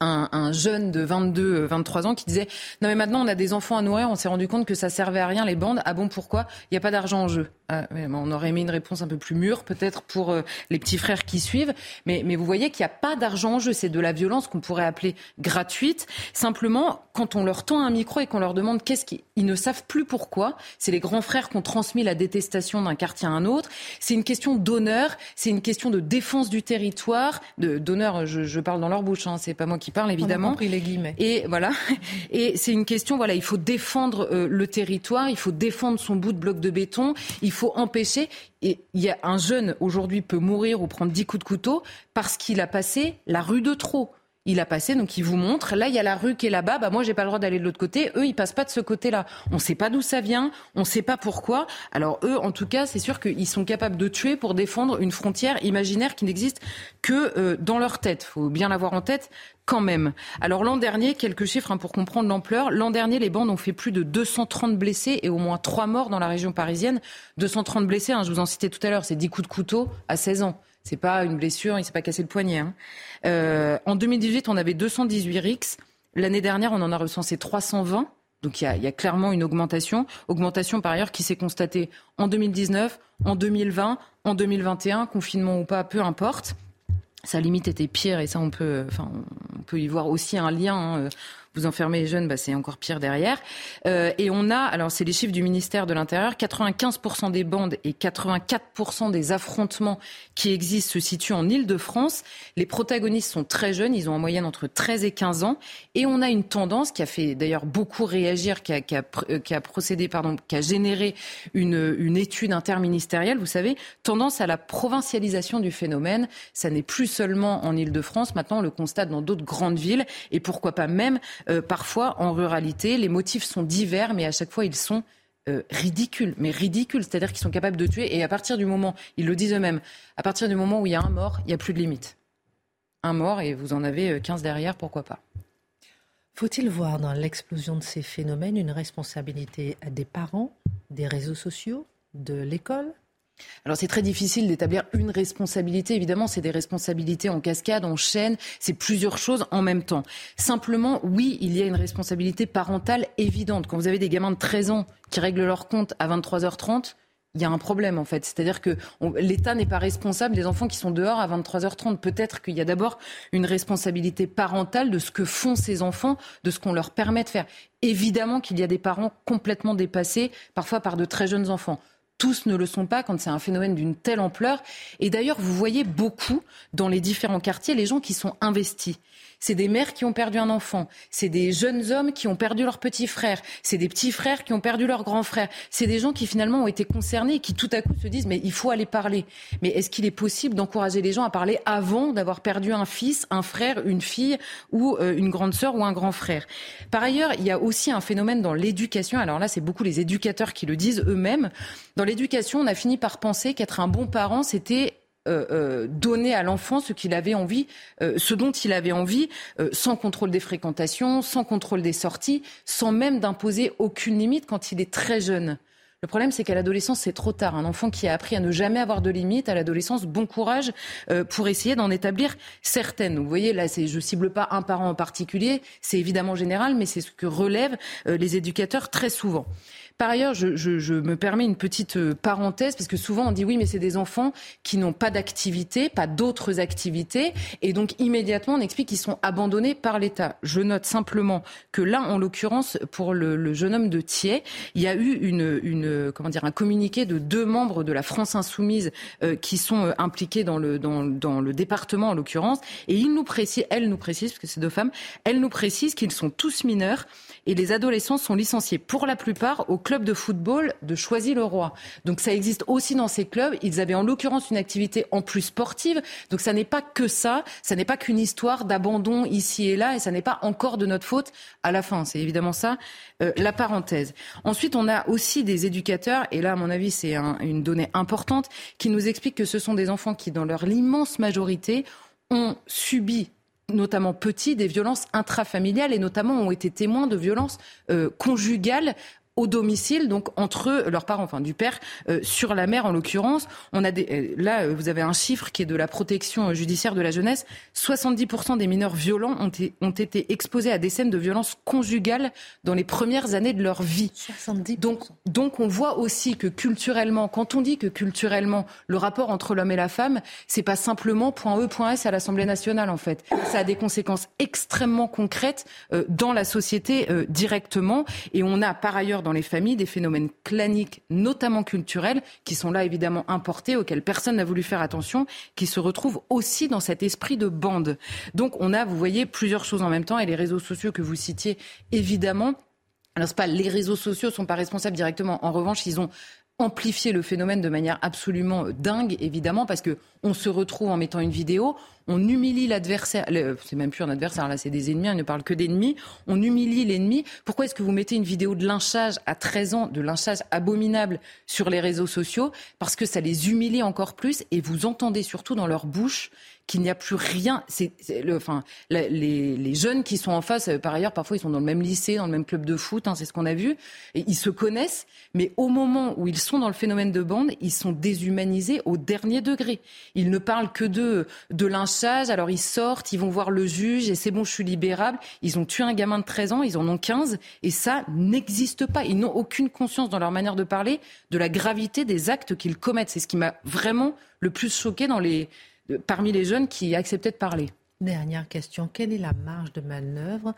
un, jeune de 22, 23 ans qui disait non mais maintenant on a des enfants à nourrir, on s'est rendu compte que ça servait à rien les bandes. Ah bon pourquoi? Il n'y a pas d'argent en jeu. Ah, on aurait mis une réponse un peu plus mûre peut-être pour euh, les petits frères qui suivent. Mais, mais vous voyez qu'il n'y a pas d'argent en jeu. C'est de la violence qu'on pourrait appeler gratuite. Simplement, quand on leur tend un micro et qu'on leur demande qu'est-ce qu'ils ne savent plus pourquoi, c'est les grands frères qui ont transmis la détestation d'un quartier à un autre. C'est une question d'honneur, c'est une question de défense du territoire. D'honneur, je, je, parle dans leur bouche, hein, c'est pas moi qui parle évidemment. On a compris les guillemets. Et voilà. Et c'est une question, voilà, il faut défendre euh, le territoire, il faut défendre son bout de bloc de béton, il faut empêcher. Et il y a un jeune aujourd'hui peut mourir ou prendre 10 coups de couteau parce qu'il a passé la rue de trop il a passé, donc il vous montre. Là, il y a la rue qui est là-bas. Bah, moi, j'ai pas le droit d'aller de l'autre côté. Eux, ils passent pas de ce côté-là. On sait pas d'où ça vient. On sait pas pourquoi. Alors, eux, en tout cas, c'est sûr qu'ils sont capables de tuer pour défendre une frontière imaginaire qui n'existe que euh, dans leur tête. Faut bien l'avoir en tête quand même. Alors l'an dernier, quelques chiffres hein, pour comprendre l'ampleur. L'an dernier, les bandes ont fait plus de 230 blessés et au moins 3 morts dans la région parisienne. 230 blessés, hein, je vous en citais tout à l'heure, c'est 10 coups de couteau à 16 ans. C'est pas une blessure, il s'est pas cassé le poignet. Hein. Euh, en 2018, on avait 218 RICS. L'année dernière, on en a recensé 320. Donc il y, a, il y, a, clairement une augmentation. Augmentation par ailleurs qui s'est constatée en 2019, en 2020, en 2021, confinement ou pas, peu importe. Sa limite était pire et ça on peut, enfin, on peut y voir aussi un lien. Hein, vous enfermez les jeunes, bah, c'est encore pire derrière. Euh, et on a, alors c'est les chiffres du ministère de l'Intérieur, 95% des bandes et 84% des affrontements qui existent se situent en Île-de-France. Les protagonistes sont très jeunes, ils ont en moyenne entre 13 et 15 ans. Et on a une tendance qui a fait d'ailleurs beaucoup réagir, qui a, qui a, euh, qui a procédé, pardon, qui a généré une, une étude interministérielle, vous savez, tendance à la provincialisation du phénomène. Ça n'est plus seulement en Île-de-France, maintenant on le constate dans d'autres grandes villes et pourquoi pas même euh, parfois en ruralité. Les motifs sont divers, mais à chaque fois, ils sont euh, ridicules. Mais ridicules, c'est-à-dire qu'ils sont capables de tuer. Et à partir du moment, ils le disent eux-mêmes, à partir du moment où il y a un mort, il n'y a plus de limite. Un mort, et vous en avez 15 euh, derrière, pourquoi pas faut-il voir dans l'explosion de ces phénomènes une responsabilité des parents, des réseaux sociaux, de l'école? Alors c'est très difficile d'établir une responsabilité. Évidemment, c'est des responsabilités en cascade, en chaîne, c'est plusieurs choses en même temps. Simplement, oui, il y a une responsabilité parentale évidente. Quand vous avez des gamins de 13 ans qui règlent leur compte à 23h30, il y a un problème en fait. C'est-à-dire que l'État n'est pas responsable des enfants qui sont dehors à 23h30. Peut-être qu'il y a d'abord une responsabilité parentale de ce que font ces enfants, de ce qu'on leur permet de faire. Évidemment qu'il y a des parents complètement dépassés, parfois par de très jeunes enfants tous ne le sont pas quand c'est un phénomène d'une telle ampleur. Et d'ailleurs, vous voyez beaucoup dans les différents quartiers les gens qui sont investis. C'est des mères qui ont perdu un enfant. C'est des jeunes hommes qui ont perdu leur petit frère. C'est des petits frères qui ont perdu leur grand frère. C'est des gens qui finalement ont été concernés et qui tout à coup se disent mais il faut aller parler. Mais est-ce qu'il est possible d'encourager les gens à parler avant d'avoir perdu un fils, un frère, une fille ou euh, une grande sœur ou un grand frère? Par ailleurs, il y a aussi un phénomène dans l'éducation. Alors là, c'est beaucoup les éducateurs qui le disent eux-mêmes. Dans l'éducation, on a fini par penser qu'être un bon parent, c'était euh, euh, donner à l'enfant ce qu'il avait envie, euh, ce dont il avait envie, sans contrôle des fréquentations, sans contrôle des sorties, sans même d'imposer aucune limite quand il est très jeune. Le problème, c'est qu'à l'adolescence, c'est trop tard. Un enfant qui a appris à ne jamais avoir de limites, à l'adolescence, bon courage pour essayer d'en établir certaines. vous voyez, là, je cible pas un parent en particulier, c'est évidemment général, mais c'est ce que relèvent les éducateurs très souvent. Par ailleurs, je, me permets une petite euh, parenthèse, parce que souvent on dit oui, mais c'est des enfants qui n'ont pas d'activité, pas d'autres activités, et donc immédiatement on explique qu'ils sont abandonnés par l'État. Je note simplement que là, en l'occurrence, pour le, jeune homme de Thiers, il y a eu comment dire, un communiqué de deux membres de la France insoumise euh, qui sont euh, impliqués dans le, dans, dans le département en l'occurrence, et ils nous précisent, elles nous précisent, parce que c'est deux femmes, elles nous précisent qu'ils sont tous mineurs et les adolescents sont licenciés pour la plupart au club de football de Choisy-le-Roi. Donc ça existe aussi dans ces clubs. Ils avaient en l'occurrence une activité en plus sportive. Donc ça n'est pas que ça, ça n'est pas qu'une histoire d'abandon ici et là et ça n'est pas encore de notre faute à la fin. C'est évidemment ça euh, la parenthèse. Ensuite, on a aussi des éducateurs, et là, à mon avis, c'est une donnée importante, qui nous expliquent que ce sont des enfants qui, dans leur immense majorité, ont subi notamment petits, des violences intrafamiliales et notamment ont été témoins de violences euh, conjugales au domicile, donc entre leurs parents, enfin du père euh, sur la mère en l'occurrence. On a des, euh, là, vous avez un chiffre qui est de la protection judiciaire de la jeunesse. 70% des mineurs violents ont, ont, été exposés à des scènes de violence conjugale dans les premières années de leur vie. 70%. Donc, donc on voit aussi que culturellement, quand on dit que culturellement le rapport entre l'homme et la femme, c'est pas simplement point E, point S à l'Assemblée nationale en fait. Ça a des conséquences extrêmement concrètes euh, dans la société directement. Et on a par ailleurs dans les familles des phénomènes claniques, notamment culturels, qui sont là évidemment importés, auxquels personne n'a voulu faire attention, qui se retrouvent aussi dans cet esprit de bande. Donc on a, vous voyez, plusieurs choses en même temps, et les réseaux sociaux que vous citiez, évidemment, alors, c'est pas les réseaux sociaux sont pas responsables directement. En revanche, ils ont amplifié le phénomène de manière absolument dingue, évidemment, parce que on se retrouve en mettant une vidéo, on humilie l'adversaire, c'est même plus un adversaire, là c'est des ennemis, on ne parle que d'ennemis, on humilie l'ennemi. Pourquoi est-ce que vous mettez une vidéo de lynchage à 13 ans, de lynchage abominable sur les réseaux sociaux? Parce que ça les humilie encore plus et vous entendez surtout dans leur bouche qu'il n'y a plus rien. C'est, le, enfin, les, les, jeunes qui sont en face, euh, par ailleurs, parfois ils sont dans le même lycée, dans le même club de foot, hein, c'est ce qu'on a vu, ils se connaissent, mais au moment où ils sont dans le phénomène de bande, ils sont déshumanisés au dernier degré. Ils ne parlent que de, de lynchage, alors ils sortent, ils vont voir le juge, et c'est bon, je suis libérable. Ils ont tué un gamin de 13 ans, ils en ont 15, et ça n'existe pas. Ils n'ont aucune conscience dans leur manière de parler de la gravité des actes qu'ils commettent. C'est ce qui m'a vraiment le plus choqué dans les, parmi les jeunes qui acceptaient de parler. Dernière question, quelle est la marge de manœuvre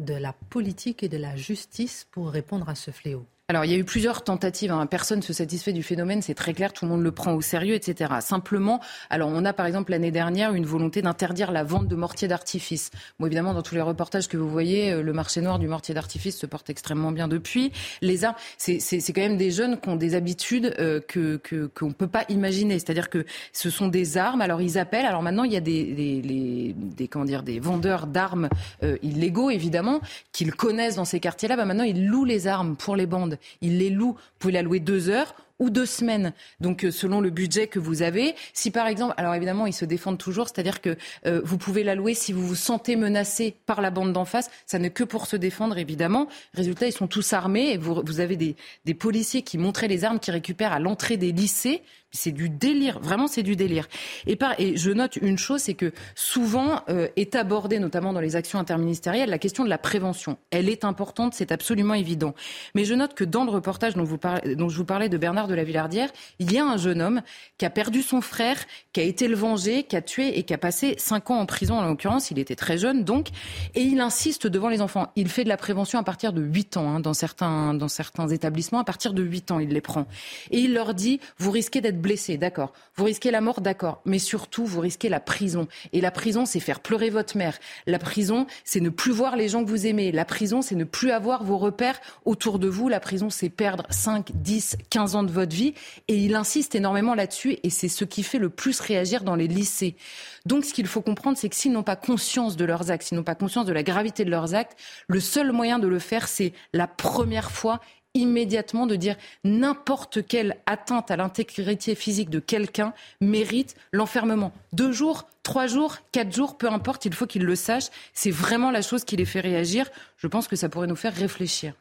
de la politique et de la justice pour répondre à ce fléau? Alors, il y a eu plusieurs tentatives. Hein. Personne ne se satisfait du phénomène, c'est très clair, tout le monde le prend au sérieux, etc. Simplement, alors on a par exemple l'année dernière une volonté d'interdire la vente de mortiers d'artifice. Bon, évidemment, dans tous les reportages que vous voyez, euh, le marché noir du mortier d'artifice se porte extrêmement bien depuis. Les armes, c'est quand même des jeunes qui ont des habitudes euh, que qu'on ne peut pas imaginer. C'est-à-dire que ce sont des armes. Alors ils appellent. Alors maintenant, il y a des des, des, comment dire des vendeurs d'armes euh, illégaux, évidemment, qu'ils connaissent dans ces quartiers-là. Bah, maintenant, ils louent les armes pour les bandes. Il les loue. Vous pouvez la louer deux heures ou deux semaines. Donc euh, selon le budget que vous avez, si par exemple, alors évidemment ils se défendent toujours, c'est-à-dire que euh, vous pouvez la louer si vous vous sentez menacé par la bande d'en face, ça n'est que pour se défendre évidemment. Résultat, ils sont tous armés et vous, avez des, policiers qui montraient les armes qu'ils récupèrent à l'entrée des lycées c'est du délire, vraiment c'est du délire. Et, je note une chose, c'est que souvent euh, est abordée, notamment dans les actions interministérielles, la question de la prévention. Elle est importante, c'est absolument évident. Mais je note que dans le reportage dont, vous parlez, dont je vous parlais de Bernard de la Villardière, il y a un jeune homme qui a perdu son frère, qui a été le venger, qui a tué et qui a passé cinq ans en prison en l'occurrence. Il était très jeune donc, et il insiste devant les enfants. Il fait de la prévention à partir de 8 ans hein, dans certains dans certains établissements. À partir de 8 ans, il les prend et il leur dit vous risquez d'être blessé, d'accord. Vous risquez la mort, d'accord. Mais surtout, vous risquez la prison. Et la prison, c'est faire pleurer votre mère. La prison, c'est ne plus voir les gens que vous aimez. La prison, c'est ne plus avoir vos repères autour de vous. La prison, c'est perdre 5, 10, 15 ans de votre vie. Et il insiste énormément là-dessus. Et c'est ce qui fait le plus réagir dans les lycées. Donc, ce qu'il faut comprendre, c'est que s'ils n'ont pas conscience de leurs actes, s'ils n'ont pas conscience de la gravité de leurs actes, le seul moyen de le faire, c'est la première fois immédiatement de dire n'importe quelle atteinte à l'intégrité physique de quelqu'un mérite l'enfermement. Deux jours, trois jours, quatre jours, peu importe, il faut qu'ils le sachent. C'est vraiment la chose qui les fait réagir. Je pense que ça pourrait nous faire réfléchir.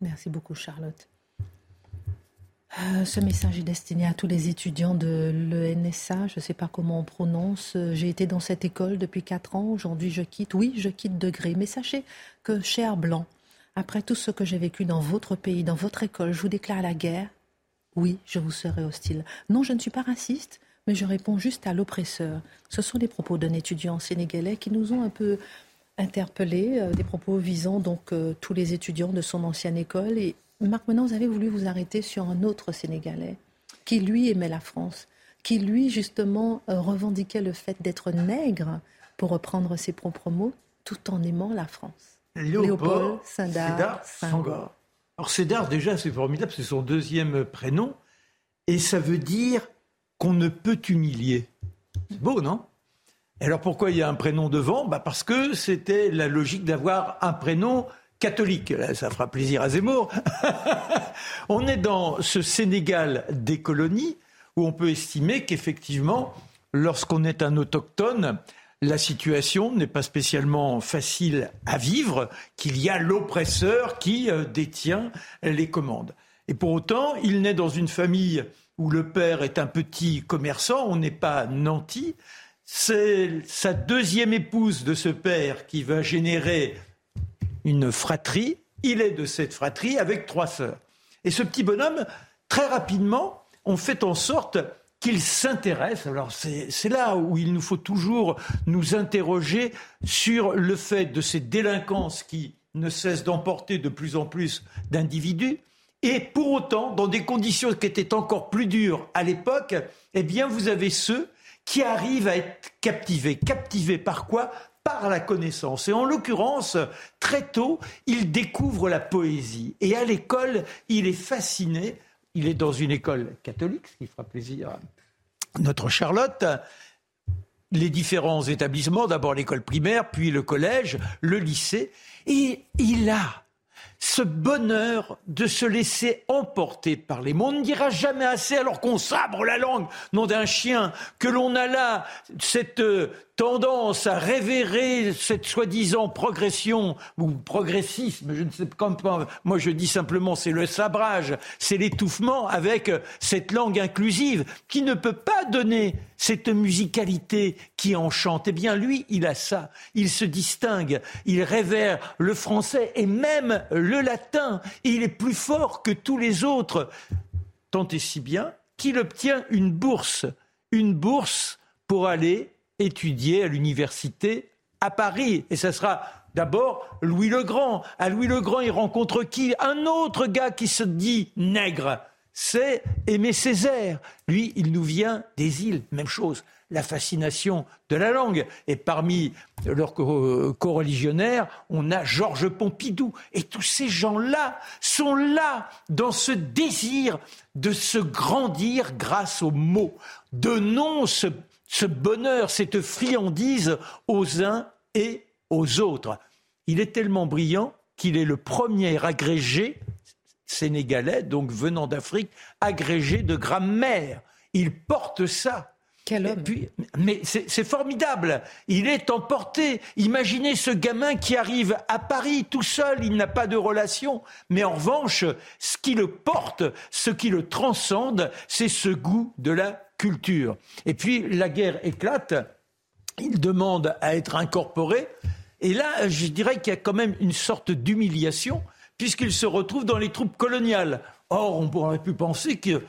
Merci beaucoup, Charlotte. Euh, ce message est destiné à tous les étudiants de l'ENSA. Je ne sais pas comment on prononce. J'ai été dans cette école depuis quatre ans. Aujourd'hui, je quitte. Oui, je quitte de gré. Mais sachez que, cher Blanc, après tout ce que j'ai vécu dans votre pays, dans votre école, je vous déclare la guerre. Oui, je vous serai hostile. Non, je ne suis pas raciste, mais je réponds juste à l'oppresseur. Ce sont les propos d'un étudiant sénégalais qui nous ont un peu interpellés, euh, des propos visant donc euh, tous les étudiants de son ancienne école et Marc maintenant, vous avez voulu vous arrêter sur un autre Sénégalais qui, lui, aimait la France, qui, lui, justement, euh, revendiquait le fait d'être nègre, pour reprendre ses propres mots, tout en aimant la France. Léopold, Sédar Senghor. Alors Sédar, déjà, c'est formidable, c'est son deuxième prénom, et ça veut dire qu'on ne peut humilier. C'est beau, non? Alors pourquoi il y a un prénom devant? Bah Parce que c'était la logique d'avoir un prénom catholique. Ça fera plaisir à Zemmour. on est dans ce Sénégal des colonies où on peut estimer qu'effectivement, lorsqu'on est un autochtone, la situation n'est pas spécialement facile à vivre, qu'il y a l'oppresseur qui euh, détient les commandes. Et pour autant, il naît dans une famille où le père est un petit commerçant, on n'est pas nanti. C'est sa deuxième épouse de ce père qui va générer une fratrie. Il est de cette fratrie avec trois sœurs. Et ce petit bonhomme, très rapidement, on fait en sorte qu'il s'intéresse. Alors c'est là où il nous faut toujours nous interroger sur le fait de ces délinquances qui ne cessent d'emporter de plus en plus d'individus. Et pour autant, dans des conditions qui étaient encore plus dures à l'époque, eh bien, vous avez ceux qui arrivent à être captivés. Captivés par quoi? Par la connaissance. Et en l'occurrence, très tôt, il découvre la poésie. Et à l'école, il est fasciné. Il est dans une école catholique, ce qui fera plaisir notre Charlotte les différents établissements, d'abord l'école primaire, puis le collège, le lycée, et il a ce bonheur de se laisser emporter par les mots. On ne dira jamais assez alors qu'on sabre la langue, nom d'un chien, que l'on a là cette euh, tendance à révérer cette soi-disant progression ou progressisme, je ne sais pas, moi je dis simplement c'est le sabrage, c'est l'étouffement avec cette langue inclusive qui ne peut pas donner cette musicalité qui enchante. Eh bien lui, il a ça, il se distingue, il révère le français et même le latin, il est plus fort que tous les autres, tant et si bien qu'il obtient une bourse, une bourse pour aller étudier à l'université à Paris. Et ça sera d'abord Louis le Grand. À Louis le Grand, il rencontre qui? Un autre gars qui se dit nègre. C'est Aimé Césaire. Lui, il nous vient des îles. Même chose. La fascination de la langue. Et parmi leurs co-religionnaires, on a Georges Pompidou. Et tous ces gens-là sont là dans ce désir de se grandir grâce aux mots. Donnons ce ce bonheur, cette friandise aux uns et aux autres. Il est tellement brillant qu'il est le premier agrégé sénégalais, donc venant d'Afrique, agrégé de grammaire. Il porte ça. Quel homme. mais c'est formidable. Il est emporté. Imaginez ce gamin qui arrive à Paris tout seul, il n'a pas de relation. Mais en revanche, ce qui le porte, ce qui le transcende, c'est ce goût de la culture. Et puis la guerre éclate, il demande à être incorporé, et là, je dirais qu'il y a quand même une sorte d'humiliation, puisqu'il se retrouve dans les troupes coloniales. Or, on pourrait pu penser qu'il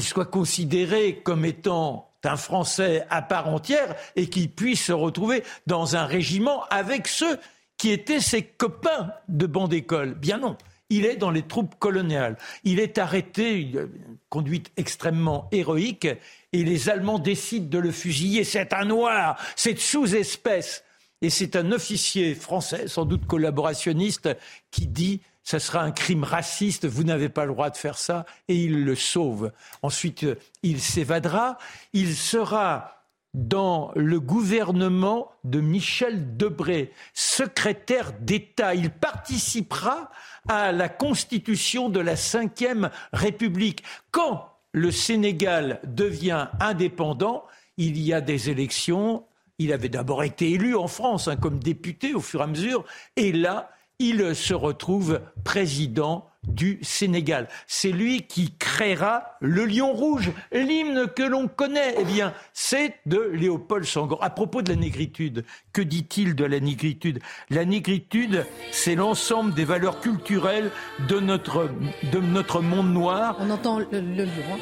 soit considéré comme étant un Français à part entière et qu'il puisse se retrouver dans un régiment avec ceux qui étaient ses copains de bande d'école. Bien non. Il est dans les troupes coloniales. Il est arrêté, une conduite extrêmement héroïque, et les Allemands décident de le fusiller. C'est un noir, c'est sous-espèce. Et c'est un officier français, sans doute collaborationniste, qui dit ça sera un crime raciste, vous n'avez pas le droit de faire ça, et il le sauve. Ensuite, il s'évadera, il sera dans le gouvernement de Michel Debré, secrétaire d'État. Il participera à la constitution de la Ve République. Quand le Sénégal devient indépendant, il y a des élections. Il avait d'abord été élu en France hein, comme député au fur et à mesure, et là, il se retrouve président du Sénégal. C'est lui qui créera le lion rouge, l'hymne que l'on connaît. Eh bien, c'est de Léopold Senghor. À propos de la négritude, que dit-il de la négritude? La négritude, c'est l'ensemble des valeurs culturelles de notre, de notre monde noir. On entend le, lion. Hein.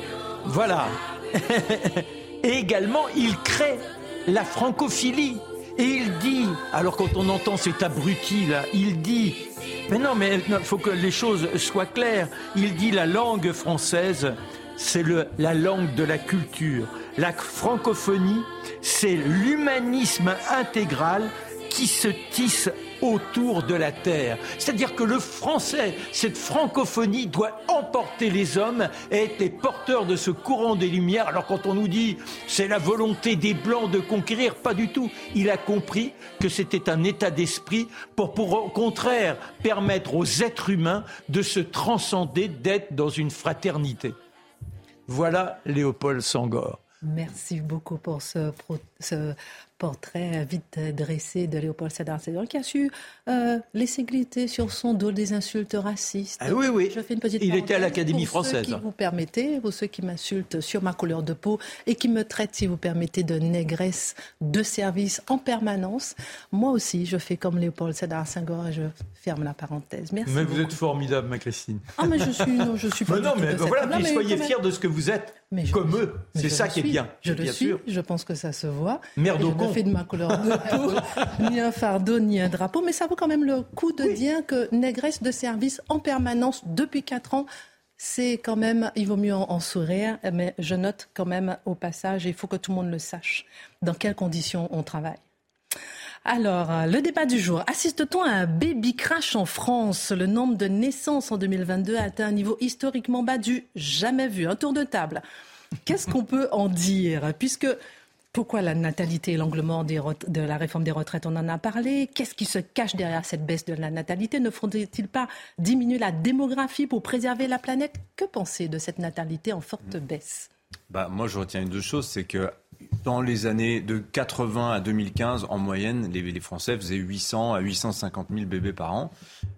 Voilà. Et également, il crée la francophilie. Et il dit, alors quand on entend cet abruti là, il dit mais non, mais il faut que les choses soient claires. Il dit la langue française, c'est la langue de la culture. La francophonie, c'est l'humanisme intégral qui se tisse autour de la terre. C'est-à-dire que le français, cette francophonie doit emporter les hommes et être les porteurs de ce courant des Lumières. Alors quand on nous dit c'est la volonté des Blancs de conquérir, pas du tout. Il a compris que c'était un état d'esprit pour, au contraire permettre aux êtres humains de se transcender, d'être dans une fraternité. Voilà Léopold Sangor. Merci beaucoup pour ce portrait vite dressé de Léopold Sédar Senghor qui a su euh, laisser glisser sur son dos des insultes racistes. Ah oui, oui. Je fais une petite Il était à l'Académie française. Ceux qui vous permettez, pour ceux qui m'insultent sur ma couleur de peau et qui me traitent, si vous permettez, de négresse de service en permanence. Moi aussi, je fais comme Léopold Sédar Senghor et je ferme la parenthèse. Merci. Mais vous beaucoup. êtes formidable, ma Christine. Ah, mais je suis, non, je suis pas Mais non, mais voilà, puis soyez fiers de ce que vous êtes, Mais je comme le eux. C'est ça le qui est suis. bien. Je le bien suis. sûr. Je pense que ça se voit. Merde je ne fais de ma couleur de peau ni un fardeau ni un drapeau, mais ça vaut quand même le coup de dire que négresse de service en permanence depuis quatre ans. C'est quand même, il vaut mieux en, en sourire, mais je note quand même au passage, il faut que tout le monde le sache, dans quelles conditions on travaille. Alors, euh, le débat du jour. Assiste-t-on à un baby crash en France? Le nombre de naissances en 2022 a atteint un niveau historiquement bas du jamais vu. Un tour de table. Qu'est-ce qu'on peut en dire? Puisque pourquoi la natalité et l'anglement des re- de la réforme des retraites, on en a parlé? Qu'est-ce qui se cache derrière cette baisse de la natalité? Ne faudrait-il pas diminuer la démographie pour préserver la planète? Que penser de cette natalité en forte baisse? Bah, moi, je retiens deux choses. C'est que dans les années de 80 à 2015, en moyenne, les, les Français faisaient 800 à 850 000 bébés par an.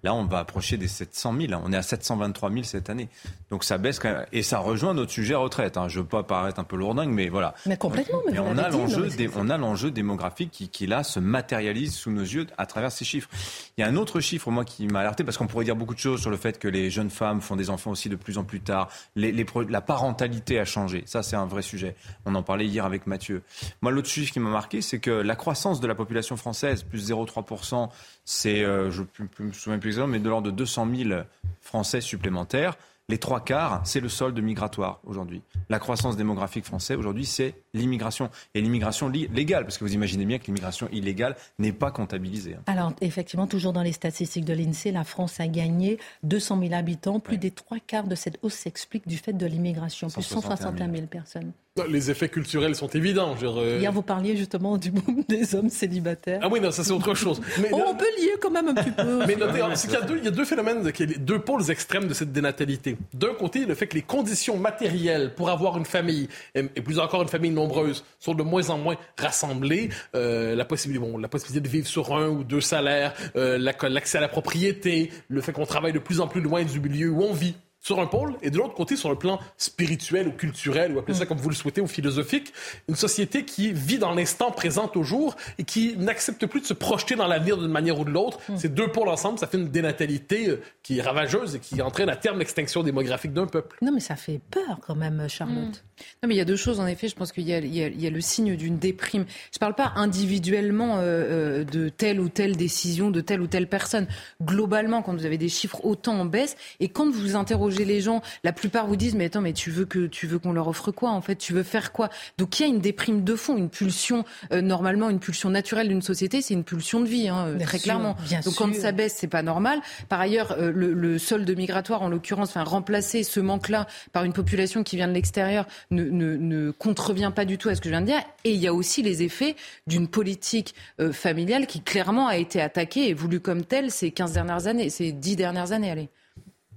Là, on va approcher des 700 000. On est à 723 000 cette année. Donc ça baisse quand même. Et ça rejoint notre sujet retraite. hein. Je veux pas paraître un peu lourdingue, mais voilà. Mais complètement, mais Mais on a dit, non, l'enjeu, mais c'est- dé- on a l'enjeu démographique qui, qui là se matérialise sous nos yeux à travers ces chiffres. Il y a un autre chiffre moi qui m'a alerté parce qu'on pourrait dire beaucoup de choses sur le fait que les jeunes femmes font des enfants aussi de plus en plus tard. Les, les pro- la parentalité a changé. Ça c'est un vrai sujet. On en parlait hier avec Mathieu. Moi l'autre chiffre qui m'a marqué c'est que la croissance de la population française plus 0,3 c'est euh, je ne me souviens plus exactement mais de l'ordre de 200 000 Français supplémentaires. Les trois quarts, c'est le solde migratoire aujourd'hui. La croissance démographique française aujourd'hui, c'est l'immigration. Et l'immigration li- légale, parce que vous imaginez bien que l'immigration illégale n'est pas comptabilisée. hein. Alors, effectivement, toujours dans les statistiques de l'INSEE, la France a gagné 200 000 habitants. Plus des trois quarts de cette hausse s'explique du fait de l'immigration. Plus 161 000 personnes. Les effets culturels sont évidents. dire, euh, Hier, vous parliez justement du boom des hommes célibataires. Ah oui, non, ça c'est autre chose. Mais, Oh, on peut lier quand même un petit peu. mais notez, qu'il y a deux, il y a deux phénomènes, deux pôles extrêmes de cette dénatalité. D'un côté, le fait que les conditions matérielles pour avoir une famille, et, plus encore une famille nombreuse, sont de moins en moins rassemblées. Euh, la, possibilité, bon, la possibilité de vivre sur un ou deux salaires, euh, la- l'accès à la propriété, le fait qu'on travaille de plus en plus loin du milieu où on vit sur un pôle, et de l'autre côté, sur le plan spirituel ou culturel, ou appelez ça comme vous le souhaitez, ou philosophique, une société qui vit dans l'instant présent toujours et qui n'accepte plus de se projeter dans l'avenir d'une manière ou de l'autre. Ces deux pôles ensemble, ça fait une dénatalité euh, qui est ravageuse et qui entraîne à terme l'extinction démographique d'un peuple. Non, mais ça fait peur quand même, Charlotte. Non, mais il y a deux choses, en effet. Je pense qu'il y, a- y y le signe d'une déprime. Je ne parle pas individuellement euh, euh, de telle ou telle décision de telle ou telle personne. Globalement, quand vous avez des chiffres autant en baisse, et quand vous interrogez les gens, la plupart vous disent, mais attends, mais tu veux que tu veux qu'on leur offre quoi en fait? Tu veux faire quoi? Donc il y a une déprime de fond, une pulsion, euh, normalement, une pulsion naturelle d'une société, c'est une pulsion de vie, hein, Bien très sûr, clairement. bien Donc quand ça baisse, c'est pas normal. Par ailleurs, euh, le, le solde migratoire, en l'occurrence, enfin remplacer ce manque-là par une population qui vient de l'extérieur ne, ne, ne contrevient pas du tout à ce que je viens de dire. Et il y a aussi les effets d'une politique euh, familiale qui clairement a été attaquée et voulue comme telle ces 15 dernières années, ces 10 dernières années. Allez.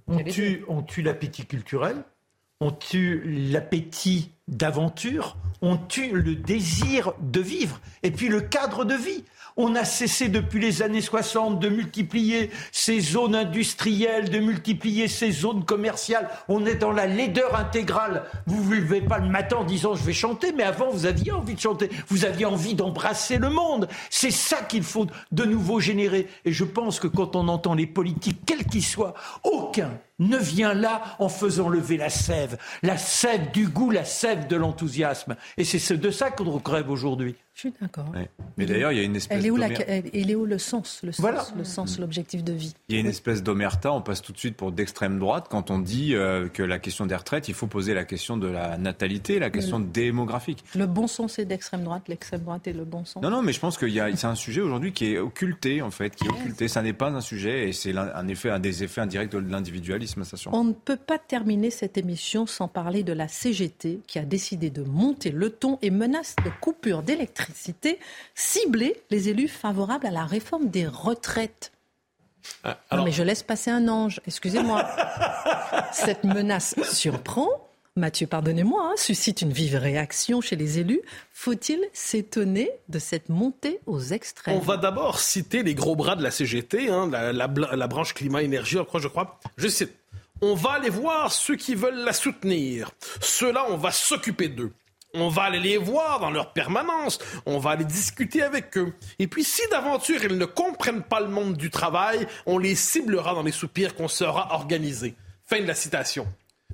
On Quel tue, on tue l'appétit culturel, on tue l'appétit d'aventure, on tue le désir de vivre, et puis le cadre de vie. On a cessé depuis les années 60 de multiplier ces zones industrielles, de multiplier ces zones commerciales. On est dans la laideur intégrale. Vous ne vous levez pas le matin en disant je vais chanter, mais avant vous aviez envie de chanter. Vous aviez envie d'embrasser le monde. C'est ça qu'il faut de nouveau générer. Et je pense que quand on entend les politiques, quels qu'ils soient, aucun ne vient là en faisant lever la sève. La sève du goût, la sève de l'enthousiasme. Et c'est ce- de ça qu'on crève aujourd'hui. Je suis d'accord. Ouais. Mais d'ailleurs, il y a une espèce Elle est où, la, d'omer- elle, est où le sens, le sens, Voilà. le sens, l'objectif de vie? Il y a une espèce d'omerta, on passe tout de suite pour d'extrême droite quand on dit euh, que la question des retraites, il faut poser la question de la natalité, la question démographique. Le bon sens est d'extrême droite, l'extrême droite est le bon sens. Non, non, mais je pense qu'il y a, c'est un sujet aujourd'hui qui est occulté, en fait, qui est occulté. Ça n'est pas un sujet et c'est un effet, un des effets indirects de l'individualisme, ça. On ne peut pas terminer cette émission sans parler de la CGT qui a décidé de monter le ton et menace de coupure d'électricité, cibler les élus favorables à la réforme des retraites. Ah, Non, mais je laisse passer un ange, excusez-moi. Cette menace surprend. Mathieu, pardonnez-moi, hein, suscite une vive réaction chez les élus. Faut-il s'étonner de cette montée aux extrêmes? On va d'abord citer les gros bras de la CGT, hein, la, branche climat-énergie, je crois. Je cite. On va aller voir ceux qui veulent la soutenir. Ceux-là, on va s'occuper d'eux. On va aller les voir dans leur permanence. On va aller discuter avec eux. Et puis, si d'aventure ils ne comprennent pas le monde du travail, on les ciblera dans les soupirs qu'on sera organisés. Fin de la citation.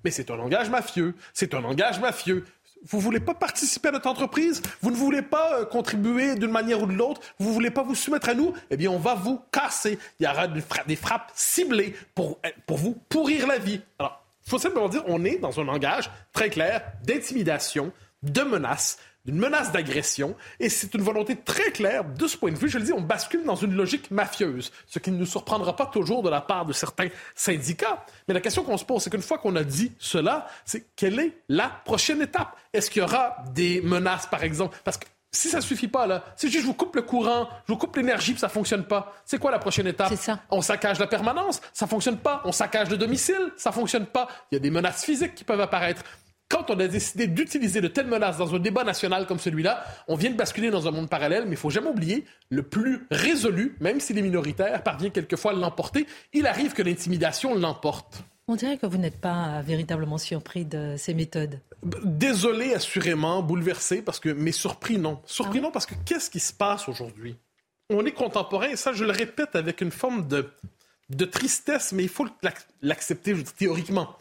Mais c'est un langage mafieux. C'est un langage mafieux. Vous voulez pas participer à notre entreprise? Vous ne voulez pas euh, contribuer d'une manière ou de l'autre? Vous voulez pas vous soumettre à nous? Eh bien, on va vous casser. Il y aura des frappes ciblées pour, euh, pour vous pourrir la vie. Alors, il faut simplement dire, on est dans un langage très clair d'intimidation, de menaces, d'une menace d'agression, et c'est une volonté très claire de ce point de vue. Je le dis, on bascule dans une logique mafieuse, ce qui ne nous surprendra pas toujours de la part de certains syndicats. Mais la question qu'on se pose, c'est qu'une fois qu'on a dit cela, c'est quelle est la prochaine étape? Est-ce qu'il y aura des menaces, par exemple? Parce que si ça suffit pas, là, si je vous coupe le courant, je vous coupe l'énergie, puis ça fonctionne pas, c'est quoi la prochaine étape? C'est ça. On saccage la permanence, ça fonctionne pas. On saccage le domicile, ça fonctionne pas. Il y a des menaces physiques qui peuvent apparaître quand on a décidé d'utiliser de telles menaces dans un débat national comme celui-là, on vient de basculer dans un monde parallèle, mais il faut jamais oublier, le plus résolu, même s'il est minoritaire, parvient quelquefois à l'emporter. Il arrive que l'intimidation l'emporte. On dirait que vous n'êtes pas véritablement surpris de ces méthodes. Désolé, assurément, bouleversé, parce que, mais surpris, non. Surpris, ah non, parce que qu'est-ce qui se passe aujourd'hui? On est contemporain, et ça, je le répète avec une forme de, de tristesse, mais il faut l'accepter théoriquement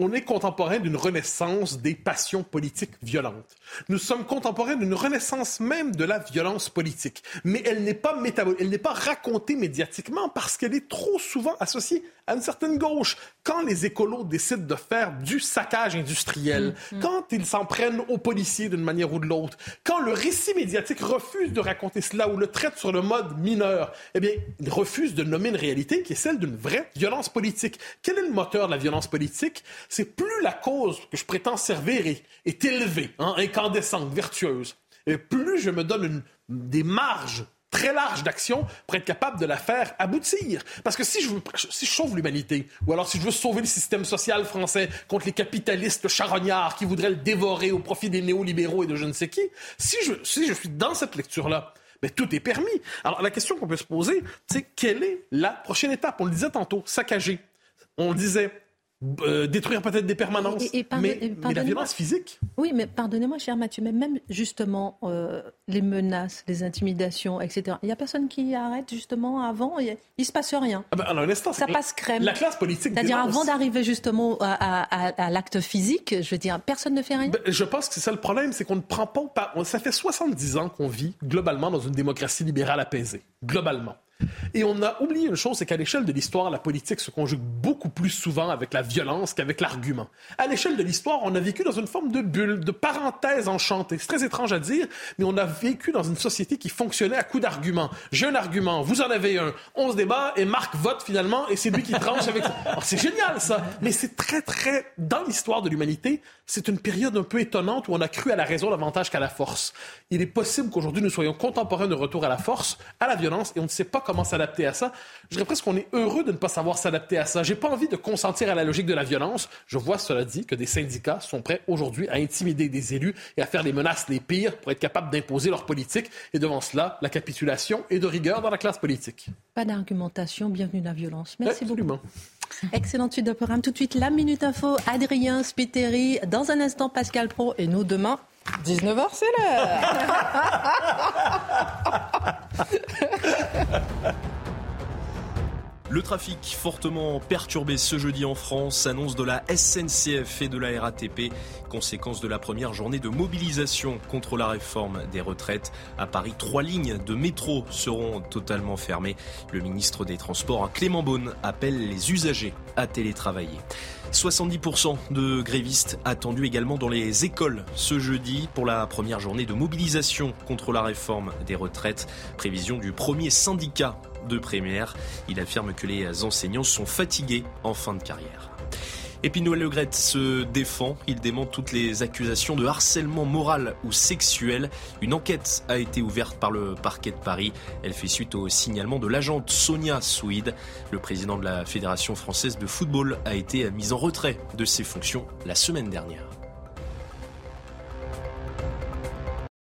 on est contemporain d'une renaissance des passions politiques violentes. Nous sommes contemporains d'une renaissance même de la violence politique. Mais elle n'est pas métabolique, elle n'est pas racontée médiatiquement parce qu'elle est trop souvent associée à une certaine gauche. Quand les écolos décident de faire du saccage industriel, mm. quand ils s'en prennent aux policiers d'une manière ou de l'autre, quand le récit médiatique refuse de raconter cela ou le traite sur le mode mineur, eh bien, il refuse de nommer une réalité qui est celle d'une vraie violence politique. Quel est le moteur de la violence politique? C'est plus la cause que je prétends servir est, élevée, hein, incandescente, vertueuse, et plus je me donne des marges très large d'action pour être capable de la faire aboutir. Parce que si je, veux, si sauve l'humanité, ou alors si je veux sauver le système social français contre les capitalistes charognards qui voudraient le dévorer au profit des néolibéraux et de je ne sais qui, si je, si je suis dans cette lecture-là, mais ben, tout est permis. Alors la question qu'on peut se poser, c'est quelle est la prochaine étape? On le disait tantôt, saccager. On le disait, euh, détruire peut-être des permanences, mais, la violence physique. Oui, mais pardonnez-moi, cher Mathieu, mais même justement euh, les menaces, les intimidations, etc. Il n'y a personne qui arrête justement avant, il ne se passe rien. Ah ben, alors, instant, ça passe crème. La classe politique. C'est-à-dire avant d'arriver justement à, l'acte physique, je veux dire, personne ne fait rien. Ben, je pense que c'est ça le problème, c'est qu'on ne prend pas. Ça fait 70 ans qu'on vit globalement dans une démocratie libérale apaisée, globalement. Et on a oublié une chose, c'est qu'à l'échelle de l'histoire, la politique se conjugue beaucoup plus souvent avec la violence qu'avec l'argument. À l'échelle de l'histoire, on a vécu dans une forme de bulle, de parenthèse enchantée. C'est très étrange à dire, mais on a vécu dans une société qui fonctionnait à coup d'arguments. J'ai un argument, vous en avez un, on se débat et Marc vote finalement et c'est lui qui tranche avec ça. C'est génial ça, mais c'est très très dans l'histoire de l'humanité, c'est une période un peu étonnante où on a cru à la raison davantage qu'à la force. Il est possible qu'aujourd'hui nous soyons contemporains de retour à la force, à la violence, et on ne sait pas comment s'adapter à ça. Je dirais presque qu'on est heureux de ne pas savoir s'adapter à ça. J'ai pas envie de consentir à la logique de la violence. Je vois, cela dit, que des syndicats sont prêts aujourd'hui à intimider des élus et à faire les menaces les pires pour être capables d'imposer leur politique. Et devant cela, la capitulation est de rigueur dans la classe politique. Pas d'argumentation, bienvenue la violence. Merci Absolument. beaucoup. Excellente suite de programme. Tout de suite, la Minute Info, Adrien Spiteri. Dans un instant, Pascal Pro. Et nous, demain, 19h, c'est l'heure. Le trafic fortement perturbé ce jeudi en France, annonce de la SNCF et de la RATP, conséquence de la première journée de mobilisation contre la réforme des retraites. À Paris, trois lignes de métro seront totalement fermées. Le ministre des Transports, Clément Beaune, appelle les usagers à télétravailler. 70% de grévistes attendus également dans les écoles ce jeudi pour la première journée de mobilisation contre la réforme des retraites. Prévision du premier syndicat de primaire. Il affirme que les enseignants sont fatigués en fin de carrière. Et puis Noël Legret se défend. Il dément toutes les accusations de harcèlement moral ou sexuel. Une enquête a été ouverte par le parquet de Paris. Elle fait suite au signalement de l'agente Sonia Souid. Le président de la Fédération française de football a été mis en retrait de ses fonctions la semaine dernière.